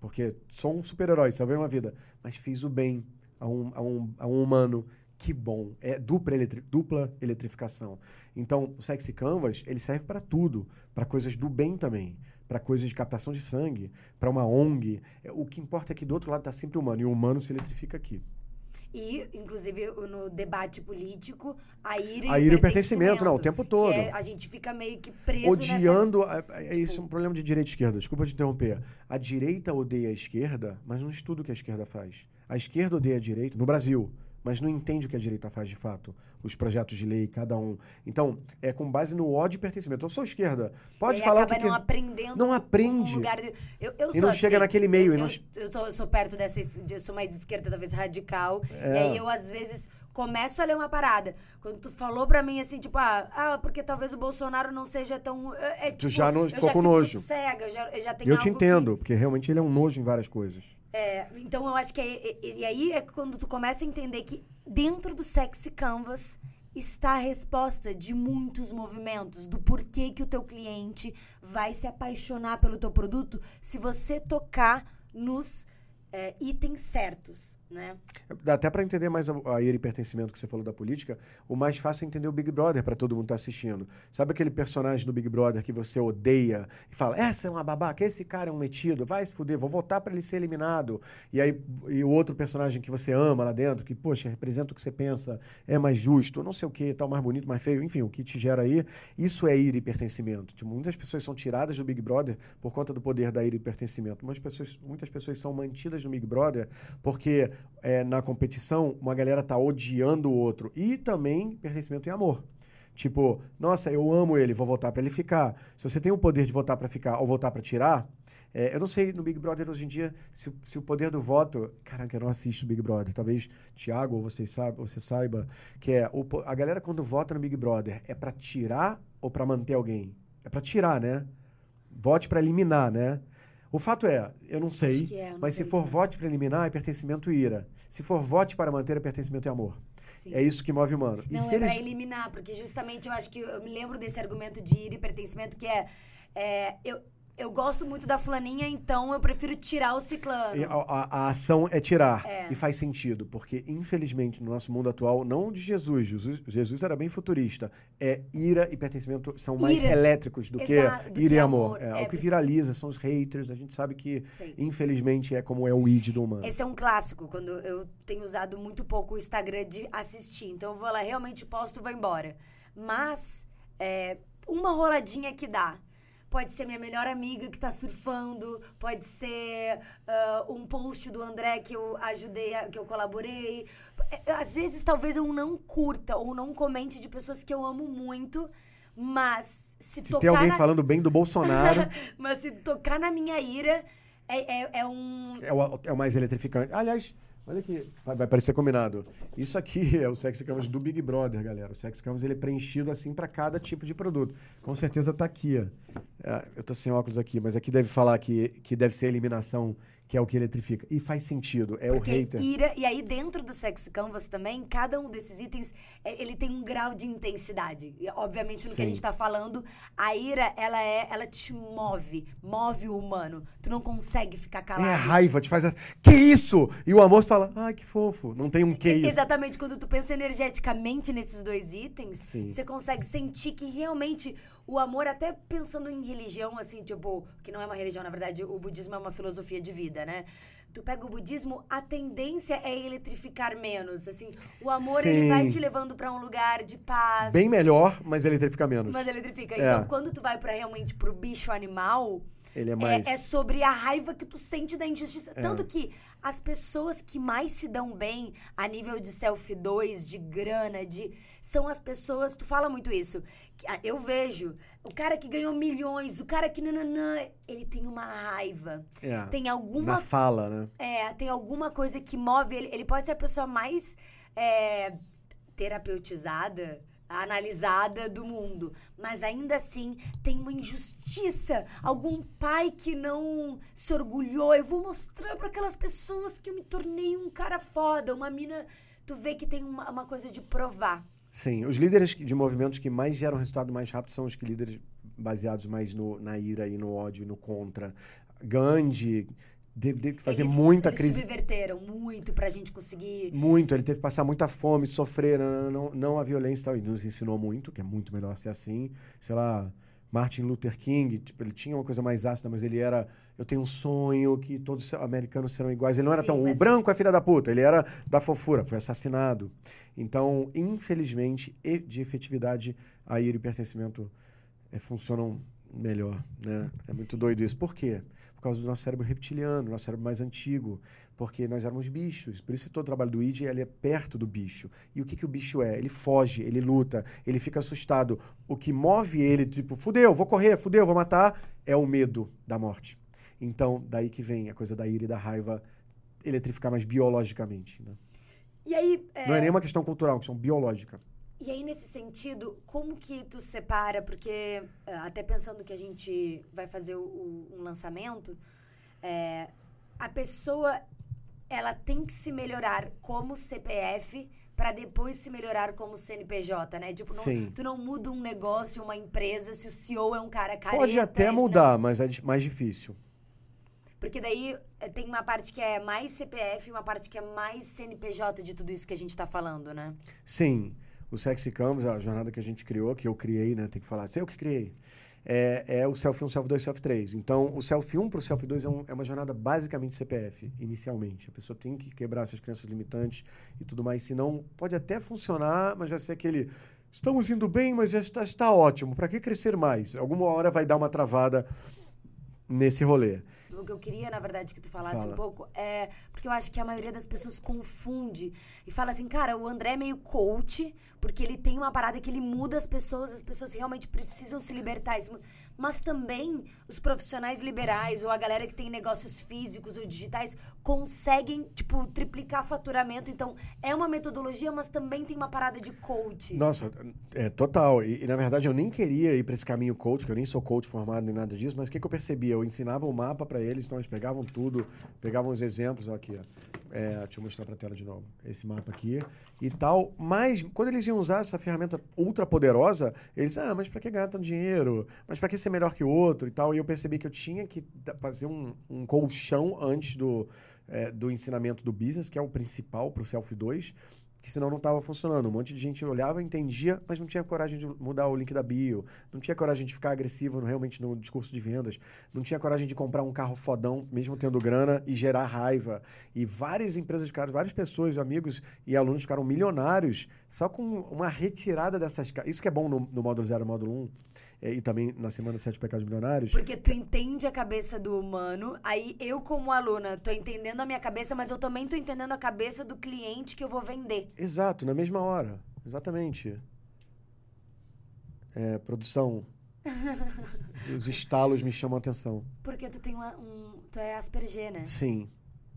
Porque sou um super-herói, salvei uma vida, mas fiz o bem a um, a um, a um humano. Que bom. É dupla, eletri- dupla eletrificação. Então, o Sexy Canvas, ele serve para tudo. Para coisas do bem também. Para coisas de captação de sangue. Para uma ONG. É, O que importa é que do outro lado está sempre o humano. E o humano se eletrifica aqui. E, inclusive, no debate político, a ira, A ira e o pertencimento, não, o tempo todo. É- a gente fica meio que preso Odiando. a- a- É tipo- isso, é um problema de direita e esquerda. Desculpa te interromper. A direita odeia a esquerda, mas não estuda o que a esquerda faz. A esquerda odeia a direita, no Brasil, mas não entende o que a direita faz de fato. Os projetos de lei, cada um. Então, é com base no ódio e pertencimento. Eu sou esquerda. Pode falar o acaba que. não que... aprendendo Não um aprende. lugar de- eu, eu E não chega assim, naquele meio, Eu, não- eu, eu sou, perto dessa. Eu sou mais esquerda, talvez radical. É. E aí eu, às vezes, começo a ler uma parada. Quando tu falou pra mim assim, tipo, ah, ah porque talvez o Bolsonaro não seja tão. É, é, Tu tipo, já não ficou já com nojo. cega, eu já, eu já tenho Eu te algo que- entendo, porque realmente ele é um nojo em várias coisas. É, então eu acho que é, e, e aí é quando tu começa a entender que dentro do Sexy Canvas está a resposta de muitos movimentos, do porquê que o teu cliente vai se apaixonar pelo teu produto se você tocar nos é, itens certos, né? Dá até pra entender mais a, a pertencimento que você falou da política. O mais fácil é entender o Big Brother pra todo mundo estar assistindo. Sabe aquele personagem do Big Brother que você odeia e fala: essa é uma babaca, esse cara é um metido, vai se fuder, vou votar pra ele ser eliminado. E aí e o outro personagem que você ama lá dentro, que, poxa, representa o que você pensa, é mais justo, não sei o que, tal, mais bonito, mais feio, enfim, o que te gera aí, isso é ira e pertencimento. Tipo, muitas pessoas são tiradas do Big Brother por conta do poder da ira e pertencimento. Muitas pessoas, muitas pessoas são mantidas no Big Brother porque é, na competição uma galera tá odiando o outro. E também pertencimento e amor. Tipo, nossa, eu amo ele, vou votar pra ele ficar. Se você tem o poder de votar pra ficar ou votar pra tirar, é, eu não sei no Big Brother hoje em dia se, se o poder do voto. Caraca, eu não assisto o Big Brother. Talvez Thiago ou você saiba, você saiba que é o a galera quando vota no Big Brother é pra tirar ou pra manter alguém? É pra tirar, né? Vote pra eliminar, né? O fato é, eu não sei, é, eu não mas sei se for também. vote pra eliminar é pertencimento e ira. Se for vote para manter é pertencimento e amor. Sim. É isso que move o humano. E Não, se é eles pra eliminar, porque justamente eu acho que eu me lembro desse argumento de ira e pertencimento que é, é, eu, eu gosto muito da fulaninha, então eu prefiro tirar o ciclano. A, a- a ação é tirar. É. E faz sentido, porque infelizmente no nosso mundo atual, não de Jesus, Jesus, Jesus era bem futurista, é ira e pertencimento são mais Ira elétricos do que do ira que e amor. amor. É, É, o que viraliza são os haters, a gente sabe que Sim. infelizmente é como é o id do humano. Esse é um clássico, quando eu tenho usado muito pouco o Instagram de assistir. Então eu vou lá, realmente posto, vou embora. Mas, é, uma roladinha que dá. Pode ser minha melhor amiga que tá surfando, pode ser ah, um post do André que eu ajudei, a- que eu colaborei. É, Às vezes, talvez eu não curta ou não comente de pessoas que eu amo muito, mas se, Se tocar tem alguém na, falando bem do Bolsonaro, (laughs) mas se tocar na minha ira, é, é, é um, é o, é o mais eletrificante. Aliás, olha aqui, vai, vai parecer combinado. Isso aqui (laughs) é o Sex Canvas do Big Brother, galera. O Sex Canvas ele é preenchido assim para cada tipo de produto. Com certeza tá aqui. É, eu tô sem óculos aqui, mas aqui deve falar que, que deve ser a eliminação, que é o que eletrifica. E faz sentido, é Porque o hater. ira, e aí dentro do Sex Canvas também, cada um desses itens, é, ele tem um grau de intensidade. E, obviamente, no que a Sim. gente tá falando, a ira, ela é, ela te move, move o humano. Tu não consegue ficar calado. É a raiva, te faz. A... Que isso? E o amor fala, ai, que fofo. Não tem um que isso. Exatamente, quando tu pensa energeticamente nesses dois itens, Sim. você consegue sentir que realmente o amor, até pensando em religião, assim, tipo, que não é uma religião, na verdade, o budismo é uma filosofia de vida, né? Tu pega o budismo, a tendência é eletrificar menos, assim. O amor, ele Sim. vai te levando pra um lugar de paz. Bem melhor, mas eletrifica menos. Mas eletrifica. É. Então, quando tu vai para realmente pro bicho animal, Ele é mais. é, é sobre a raiva que tu sente da injustiça. É. Tanto que as pessoas que mais se dão bem a nível de selfie 2, de grana, de. São as pessoas. Tu fala muito isso. ah, Eu vejo o cara que ganhou milhões, o cara que nananã, ele tem uma raiva. é. Tem Na alguma fala, né? é, tem alguma coisa que move ele. Ele pode ser a pessoa mais é, terapeutizada, analisada do mundo. Mas ainda assim tem uma injustiça. Algum pai que não se orgulhou. Eu vou mostrar para aquelas pessoas que eu me tornei um cara foda. Uma mina. Tu vê que tem uma, uma coisa de provar. Sim, os líderes de movimentos que mais geram resultado mais rápido são os que líderes baseados mais no, na ira e no ódio e no contra. Gandhi teve, teve que fazer eles, muita eles crise. subverteram muito pra gente conseguir. Muito, ele teve que passar muita fome, sofrer, não, não, não a violência e tal. E nos ensinou muito, que é muito melhor ser assim. Sei lá, Martin Luther King, tipo, ele tinha uma coisa mais ácida, mas ele era. Eu tenho um sonho que todos os americanos serão iguais. Ele não era Sim, tão. mas- O branco é filha da puta, ele era da fofura, foi assassinado. Então, infelizmente, e de efetividade, a ira e o pertencimento eh, funcionam melhor, né? É muito doido isso. Por quê? Por causa do nosso cérebro reptiliano, nosso cérebro mais antigo. Porque nós éramos bichos. Por isso todo o trabalho do id ele é perto do bicho. E o que, que o bicho é? Ele foge, ele luta, ele fica assustado. O que move ele, tipo, fudeu, vou correr, fudeu, vou matar, é o medo da morte. Então, daí que vem a coisa da ira e da raiva eletrificar mais biologicamente. né? E aí. é, Não é nenhuma questão cultural, é uma questão biológica. E aí, nesse sentido, como que tu separa? Porque, eh, até pensando que a gente vai fazer o- o- um lançamento, é, a pessoa, ela tem que se melhorar como CPF para depois se melhorar como CNPJ, né? Tipo, não- Sim. tu não muda um negócio, uma empresa, se o CEO é um cara careta. Pode até mudar, mas é mais difícil. Porque daí eh, tem uma parte que é mais CPF e uma parte que é mais CNPJ de tudo isso que a gente tá falando, né? Sim, o Sexy Canvas, a jornada que a gente criou, que eu criei, né? Tem que falar, sei eu que criei. É, é o Selfie 1, Selfie 2, Selfie 3. Então, o Selfie 1 para o Selfie 2 é, um- é uma jornada basicamente CPF, inicialmente. A pessoa tem que quebrar essas crenças limitantes e tudo mais. Senão, pode até funcionar, mas vai ser aquele. Estamos indo bem, mas já está, está ótimo. Para que crescer mais? Alguma hora vai dar uma travada nesse rolê. O que eu queria, na verdade, que tu falasse Fala. um pouco é. Porque eu acho que a maioria das pessoas confunde e fala assim, cara, o André é meio coach, porque ele tem uma parada que ele muda as pessoas, as pessoas realmente precisam se libertar. Mas também os profissionais liberais ou a galera que tem negócios físicos ou digitais conseguem, tipo, triplicar faturamento. Então, é uma metodologia, mas também tem uma parada de coach. Nossa, é total. E, e, na verdade eu nem queria ir para esse caminho coach, que eu nem sou coach formado nem nada disso, mas o que, que eu percebia? Eu ensinava o mapa para eles, então eles pegavam tudo, pegavam os exemplos, ó, aqui, ó. É, deixa eu mostrar para a tela de novo. Esse mapa aqui e tal. Mas quando eles iam usar essa ferramenta ultra poderosa, eles, ah, mas para que ganhar tanto dinheiro? Mas para que ser melhor que o outro e tal? E eu percebi que eu tinha que fazer um, um colchão antes do, é, do ensinamento do business, que é o principal para o Selfie 2 que senão não estava funcionando. Um monte de gente olhava, entendia, mas não tinha coragem de mudar o link da bio, não tinha coragem de ficar agressivo realmente no discurso de vendas, não tinha coragem de comprar um carro fodão, mesmo tendo grana, e gerar raiva. E várias empresas ficaram, várias pessoas, amigos e alunos ficaram milionários só com uma retirada dessas... Isso que é bom no, no módulo 0 e módulo 1, é, e também na semana 7 Pecados Milionários. Porque tu entende a cabeça do humano, aí eu, como aluna, tô entendendo a minha cabeça, mas eu também tô entendendo a cabeça do cliente que eu vou vender. Exato, na mesma hora. Exatamente. É, produção. (laughs) Os estalos me chamam a atenção. Porque tu tem uma- um. Tu é Asperger, né? Sim.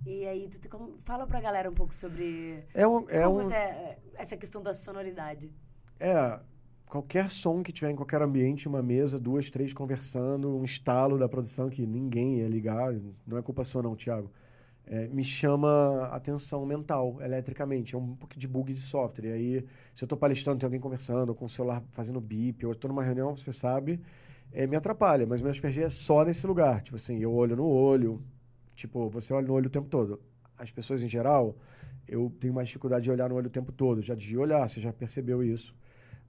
E aí tu te- como- fala pra galera um pouco sobre É um. É, como um, você é- essa questão da sonoridade. é qualquer som que tiver em qualquer ambiente, uma mesa, duas, três conversando, um estalo da produção que ninguém ia ligar, não é culpa sua não, Thiago. É, me chama atenção mental, eletricamente. É um pouco de bug de software. E aí, se eu tô palestrando, tem alguém conversando, ou com o celular fazendo bip, ou tô numa reunião, você sabe, é, me atrapalha. Mas meu Asperger é só nesse lugar. Tipo assim, eu olho no olho. Tipo, você olha no olho o tempo todo. As pessoas em geral, eu tenho mais dificuldade de olhar no olho o tempo todo. Já devia olhar, você já percebeu isso.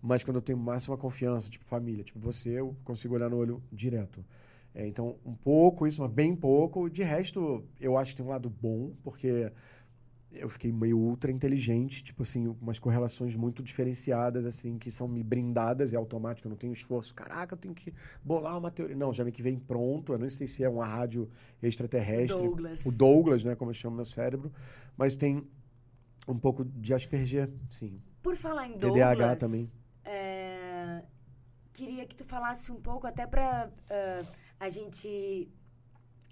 Mas quando eu tenho máxima confiança, tipo família, tipo você, eu consigo olhar no olho direto. É, então, um pouco isso, mas bem pouco. De resto, eu acho que tem um lado bom, porque eu fiquei meio ultra inteligente, tipo assim, umas correlações muito diferenciadas, assim, que são me brindadas, é automático, eu não tenho esforço. Caraca, eu tenho que bolar uma teoria. Não, já me que vem pronto, eu não sei se é uma rádio extraterrestre. Douglas. O Douglas, né, como eu chamo meu cérebro, mas tem um pouco de Asperger, sim. Por falar em TDAH Douglas, também. É, queria que tu falasse um pouco, até pra ah, a gente ir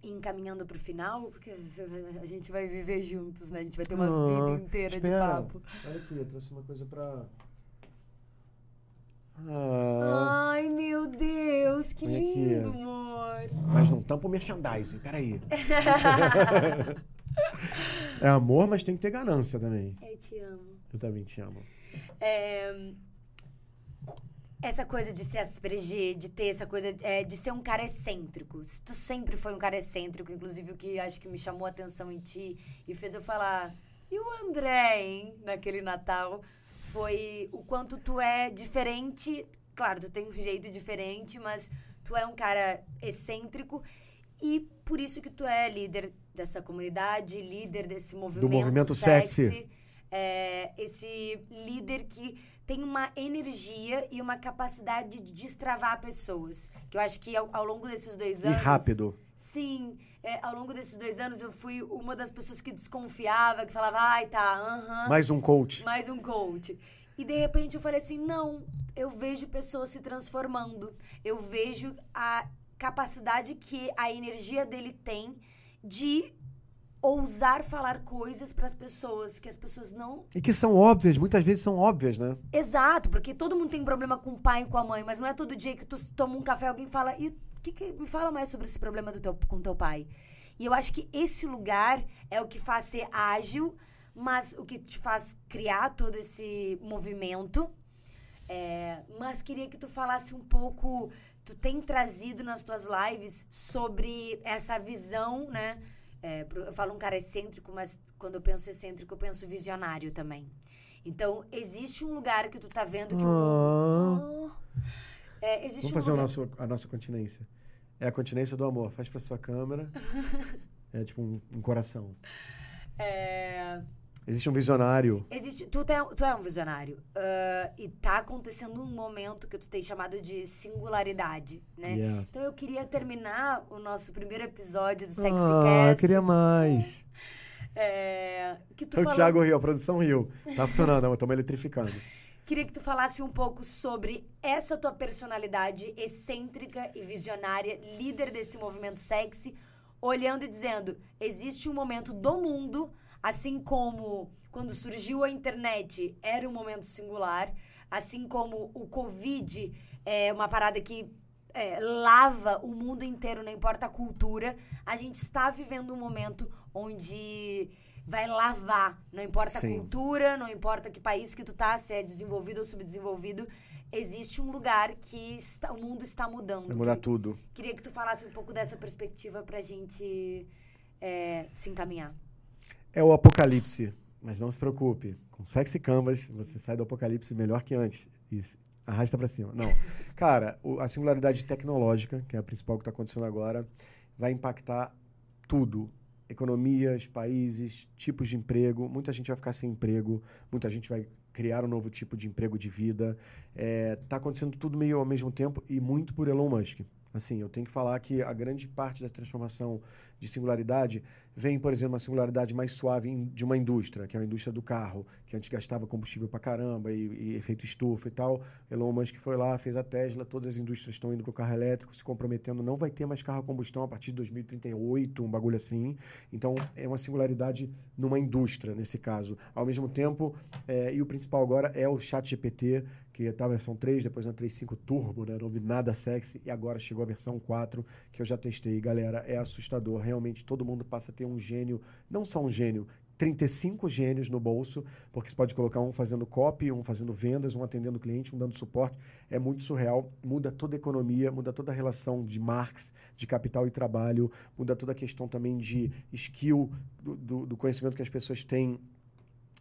encaminhando pro final, porque a gente vai viver juntos, né? A gente vai ter uma Ah, vida inteira espera. de papo. Olha aqui, eu trouxe uma coisa pra... Ah, Ai, meu Deus, que Olha aqui. lindo, amor. mas não tampa o merchandising, peraí. (laughs) é amor, mas tem que ter ganância também. Eu te amo. Eu também te amo. É, essa coisa de ser Asperger, de ter essa coisa é, de ser um cara excêntrico. Tu sempre foi um cara excêntrico, inclusive o que acho que me chamou a atenção em ti e fez eu falar. E o André, hein, naquele Natal, foi o quanto tu é diferente. Claro, tu tem um jeito diferente, mas tu é um cara excêntrico e por isso que tu é líder dessa comunidade, líder desse movimento, movimento sexy. É, esse líder que tem uma energia e uma capacidade de destravar pessoas. Que eu acho que ao, ao longo desses dois E anos. rápido. Sim, é, ao longo desses dois anos eu fui uma das pessoas que desconfiava, que falava, ai, tá, aham. Mais um coach. Mais um coach. E de repente eu falei assim: não, eu vejo pessoas se transformando. Eu vejo a capacidade que a energia dele tem de ousar falar coisas para as pessoas que as pessoas não. E que são óbvias, muitas vezes são óbvias, né? Exato, porque todo mundo tem problema com o pai e com a mãe, mas não é todo dia que tu toma um café e alguém fala: e que, que me fala mais sobre esse problema do teu, com teu pai? E eu acho que esse lugar é o que faz ser ágil, mas o que te faz criar todo esse movimento. É, mas queria que tu falasse um pouco. Tu tem trazido nas tuas lives sobre essa visão, né? É, eu falo um cara excêntrico, mas quando eu penso excêntrico, eu penso visionário também. Então, existe um lugar que tu tá vendo que o. É, existe Vamos um fazer lugar... nosso, a nossa continência. É a continência do amor. Faz pra sua câmera. (laughs) É tipo um, um coração. É, Existe um visionário. Existe, tu, tem- tu é um visionário. ah, e tá acontecendo um momento que tu tem chamado de singularidade, né? Yeah. Então eu queria terminar o nosso primeiro episódio do Ah, SexyCast. queria mais. é, que tu O falou- Thiago riu, a produção riu. Tá funcionando, estamos eletrificando. Queria que tu falasse um pouco sobre essa tua personalidade excêntrica e visionária, líder desse movimento sexy, olhando e dizendo: existe um momento do mundo, assim como quando surgiu a internet era um momento singular, assim como o Covid é uma parada que é, lava o mundo inteiro, não importa a cultura, a gente está vivendo um momento onde vai lavar, não importa Sim. a cultura, não importa que país que tu tá, se é desenvolvido ou subdesenvolvido, existe um lugar que está- o mundo está mudando. Vai mudar Que- tudo. Queria que tu falasse um pouco dessa perspectiva pra gente é, se encaminhar. É o apocalipse. Mas não se preocupe. Com Sexy Canvas, você sai do apocalipse melhor que antes. E arrasta pra cima. Não. (laughs) Cara, o- a singularidade tecnológica, que é a principal que tá acontecendo agora, vai impactar tudo. Economias, países, tipos de emprego. Muita gente vai ficar sem emprego. Muita gente vai criar um novo tipo de emprego de vida. É, tá acontecendo tudo meio ao mesmo tempo e muito por Elon Musk. Assim, eu tenho que falar que a grande parte da transformação de singularidade vem, por exemplo, uma singularidade mais suave de uma indústria, que é a indústria do carro, que antes gastava combustível pra caramba e, e efeito estufa e tal. Elon Musk foi lá, fez a Tesla, todas as indústrias estão indo pro carro elétrico, se comprometendo, não vai ter mais carro a combustão a partir de 2038, um bagulho assim. Então, é uma singularidade numa indústria, nesse caso. Ao mesmo tempo, é, e o principal agora é o chat GPT, que tá a versão 3, depois na 3.5 Turbo, né? Nome nada sexy, e agora chegou a versão 4, que eu já testei. Galera, é assustador. Realmente, todo mundo passa a ter um gênio, não só um gênio, 35 gênios no bolso, porque você pode colocar um fazendo copy, um fazendo vendas, um atendendo cliente, um dando suporte. É muito surreal. Muda toda a economia, muda toda a relação de Marx, de capital e trabalho, muda toda a questão também de skill, do, do- do conhecimento que as pessoas têm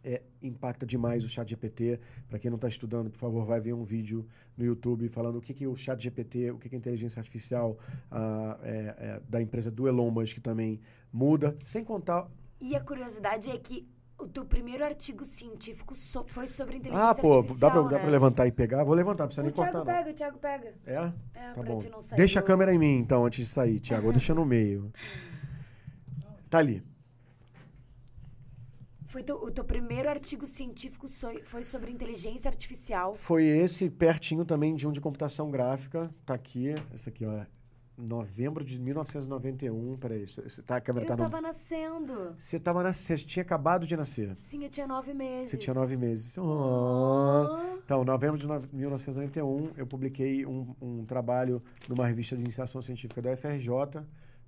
é, impacta demais o chat GPT. Para quem não está estudando, por favor, vai ver um vídeo no YouTube falando o que, que o chat GPT, o que, que a inteligência artificial ah, é, é, da empresa do Elon Musk também muda. Sem contar... E a curiosidade é que o teu primeiro artigo científico so foi sobre Ah, inteligência pô, artificial, dá pra, dá né? pra levantar e pegar? Vou levantar, não precisa O nem Thiago cortar. não. pega, o Thiago pega. É? É, Tá pra bom. te não sair Deixa a câmera em mim, então, antes de sair, Thiago. Ou (laughs) deixa no meio. Tá ali. Foi o teu primeiro artigo científico foi sobre inteligência artificial. Foi esse pertinho também de um de computação gráfica. Tá aqui. Esse aqui, ó. Novembro de 1991. Peraí, cê- cê tá, a câmera Eu tá no. tava nascendo. Você tava nascendo, você tinha acabado de nascer. Sim, eu tinha nove meses. Você tinha nove meses. Oh. Então, novembro de no- 1991, eu publiquei um, um trabalho numa revista de iniciação científica da UFRJ.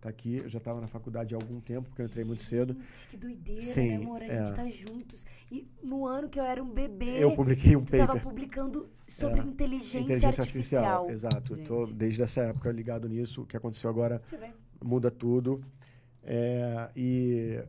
Tá aqui, eu já estava na faculdade há algum tempo, porque eu entrei muito cedo. Gente, que doideira, Sim, né, amor? A é. gente tá juntos. E no ano que eu era um bebê, Eu publiquei um paper. publicando sobre É, inteligência, artificial. Exato. Eu Tô Gente. desde essa época ligado nisso. O que aconteceu agora muda tudo. É, e,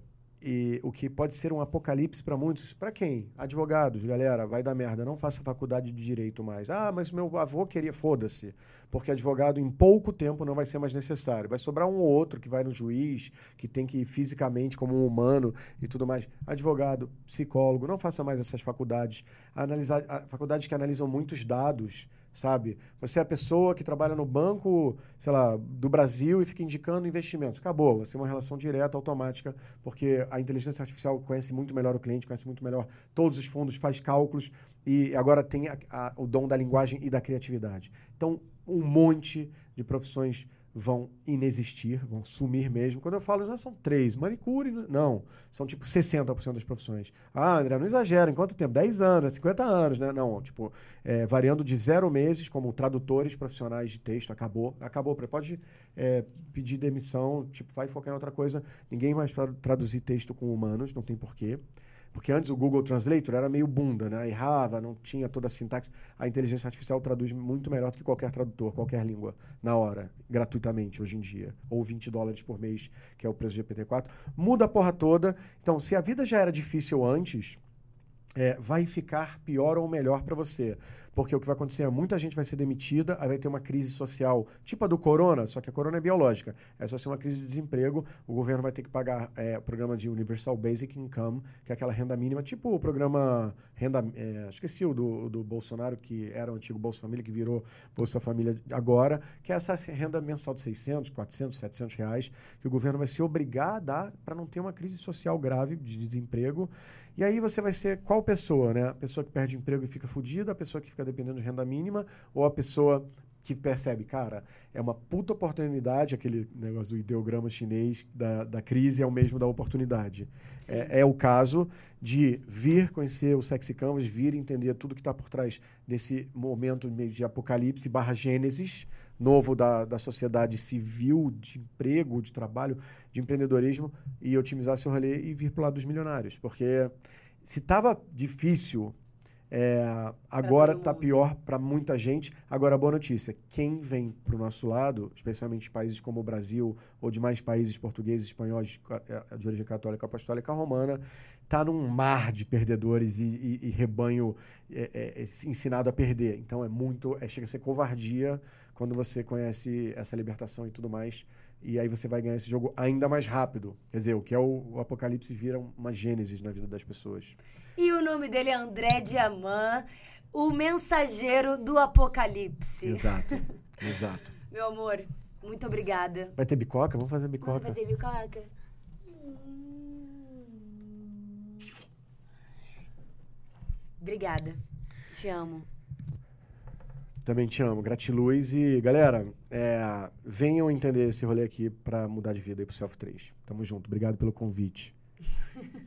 e o que pode ser um apocalipse para muitos, para quem? Advogados, galera, vai dar merda, não faça faculdade de direito mais. Ah, mas meu avô queria, foda-se. Porque advogado em pouco tempo não vai ser mais necessário. Vai sobrar um ou outro que vai no juiz, que tem que ir fisicamente como um humano e tudo mais. Advogado, psicólogo, não faça mais essas faculdades. Analisar, faculdades que analisam muitos dados, sabe? Você é a pessoa que trabalha no banco, sei lá, do Brasil e fica indicando investimentos. Acabou, você é uma relação direta, automática, porque a inteligência artificial conhece muito melhor o cliente, conhece muito melhor todos os fundos, faz cálculos e agora tem a- a- o dom da linguagem e da criatividade. Então, um monte de profissões vão inexistir, vão sumir mesmo. Quando eu falo, já são três. Manicure, não. São tipo 60% das profissões. Ah, André, não exagera. Em quanto tempo? 10 anos, 50 anos, né? Não, tipo, é, variando de zero meses, como tradutores profissionais de texto. Acabou. Acabou. Pode é, pedir demissão, tipo, vai focar em outra coisa. Ninguém mais vai traduzir texto com humanos, não tem porquê. Porque antes o Google Translator era meio bunda, né? Errava, não tinha toda a sintaxe. A inteligência artificial traduz muito melhor do que qualquer tradutor, qualquer língua, na hora, gratuitamente, hoje em dia. Ou 20 dólares por mês, que é o preço do GPT-4. Muda a porra toda. Então, se a vida já era difícil antes, é, vai ficar pior ou melhor para você. Porque o que vai acontecer é muita gente vai ser demitida, aí vai ter uma crise social, tipo a do corona, só que a corona é biológica. É só ser uma crise de desemprego, o governo vai ter que pagar é, o programa de Universal Basic Income, que é aquela renda mínima, tipo o programa renda. É, esqueci o do, do Bolsonaro, que era o antigo Bolsa Família, que virou Bolsa Família agora, que é essa renda mensal de 600, 400, 700 reais, que o governo vai se obrigar a dar para não ter uma crise social grave de desemprego. E aí você vai ser qual pessoa, né? A pessoa que perde emprego e fica fodida, a pessoa que fica dependendo de renda mínima, ou a pessoa que percebe, cara, é uma puta oportunidade, aquele negócio do ideograma chinês da, da crise é o mesmo da oportunidade. É, é o caso de vir conhecer o Sexy Canvas, vir entender tudo que está por trás desse momento meio de apocalipse barra gênesis novo da, da sociedade civil, de emprego, de trabalho, de empreendedorismo, e otimizar seu rolê e vir para o lado dos milionários. Porque se estava difícil, é, agora está pior para muita gente. Agora, boa notícia: quem vem para o nosso lado, especialmente países como o Brasil ou demais países portugueses, espanhóis, ca- eh, de origem católica, apostólica, romana, está num mar de perdedores e, e- e rebanho é, é, é, ensinado a perder. Então é muito, é, chega a ser covardia quando você conhece essa libertação e tudo mais. E aí você vai ganhar esse jogo ainda mais rápido. Quer dizer, o que é o, o apocalipse vira uma gênesis na vida das pessoas. E o nome dele é André Diamant, o mensageiro do apocalipse. Exato. (laughs) Exato. Meu amor, muito obrigada. Vai ter bicoca? Vamos fazer Vamos bicoca. fazer bicoca? Obrigada. Te amo. Também te amo. Gratiluz. E, galera, é, venham entender esse rolê aqui pra mudar de vida aí pro Self 3. Tamo junto. Obrigado pelo convite. (laughs)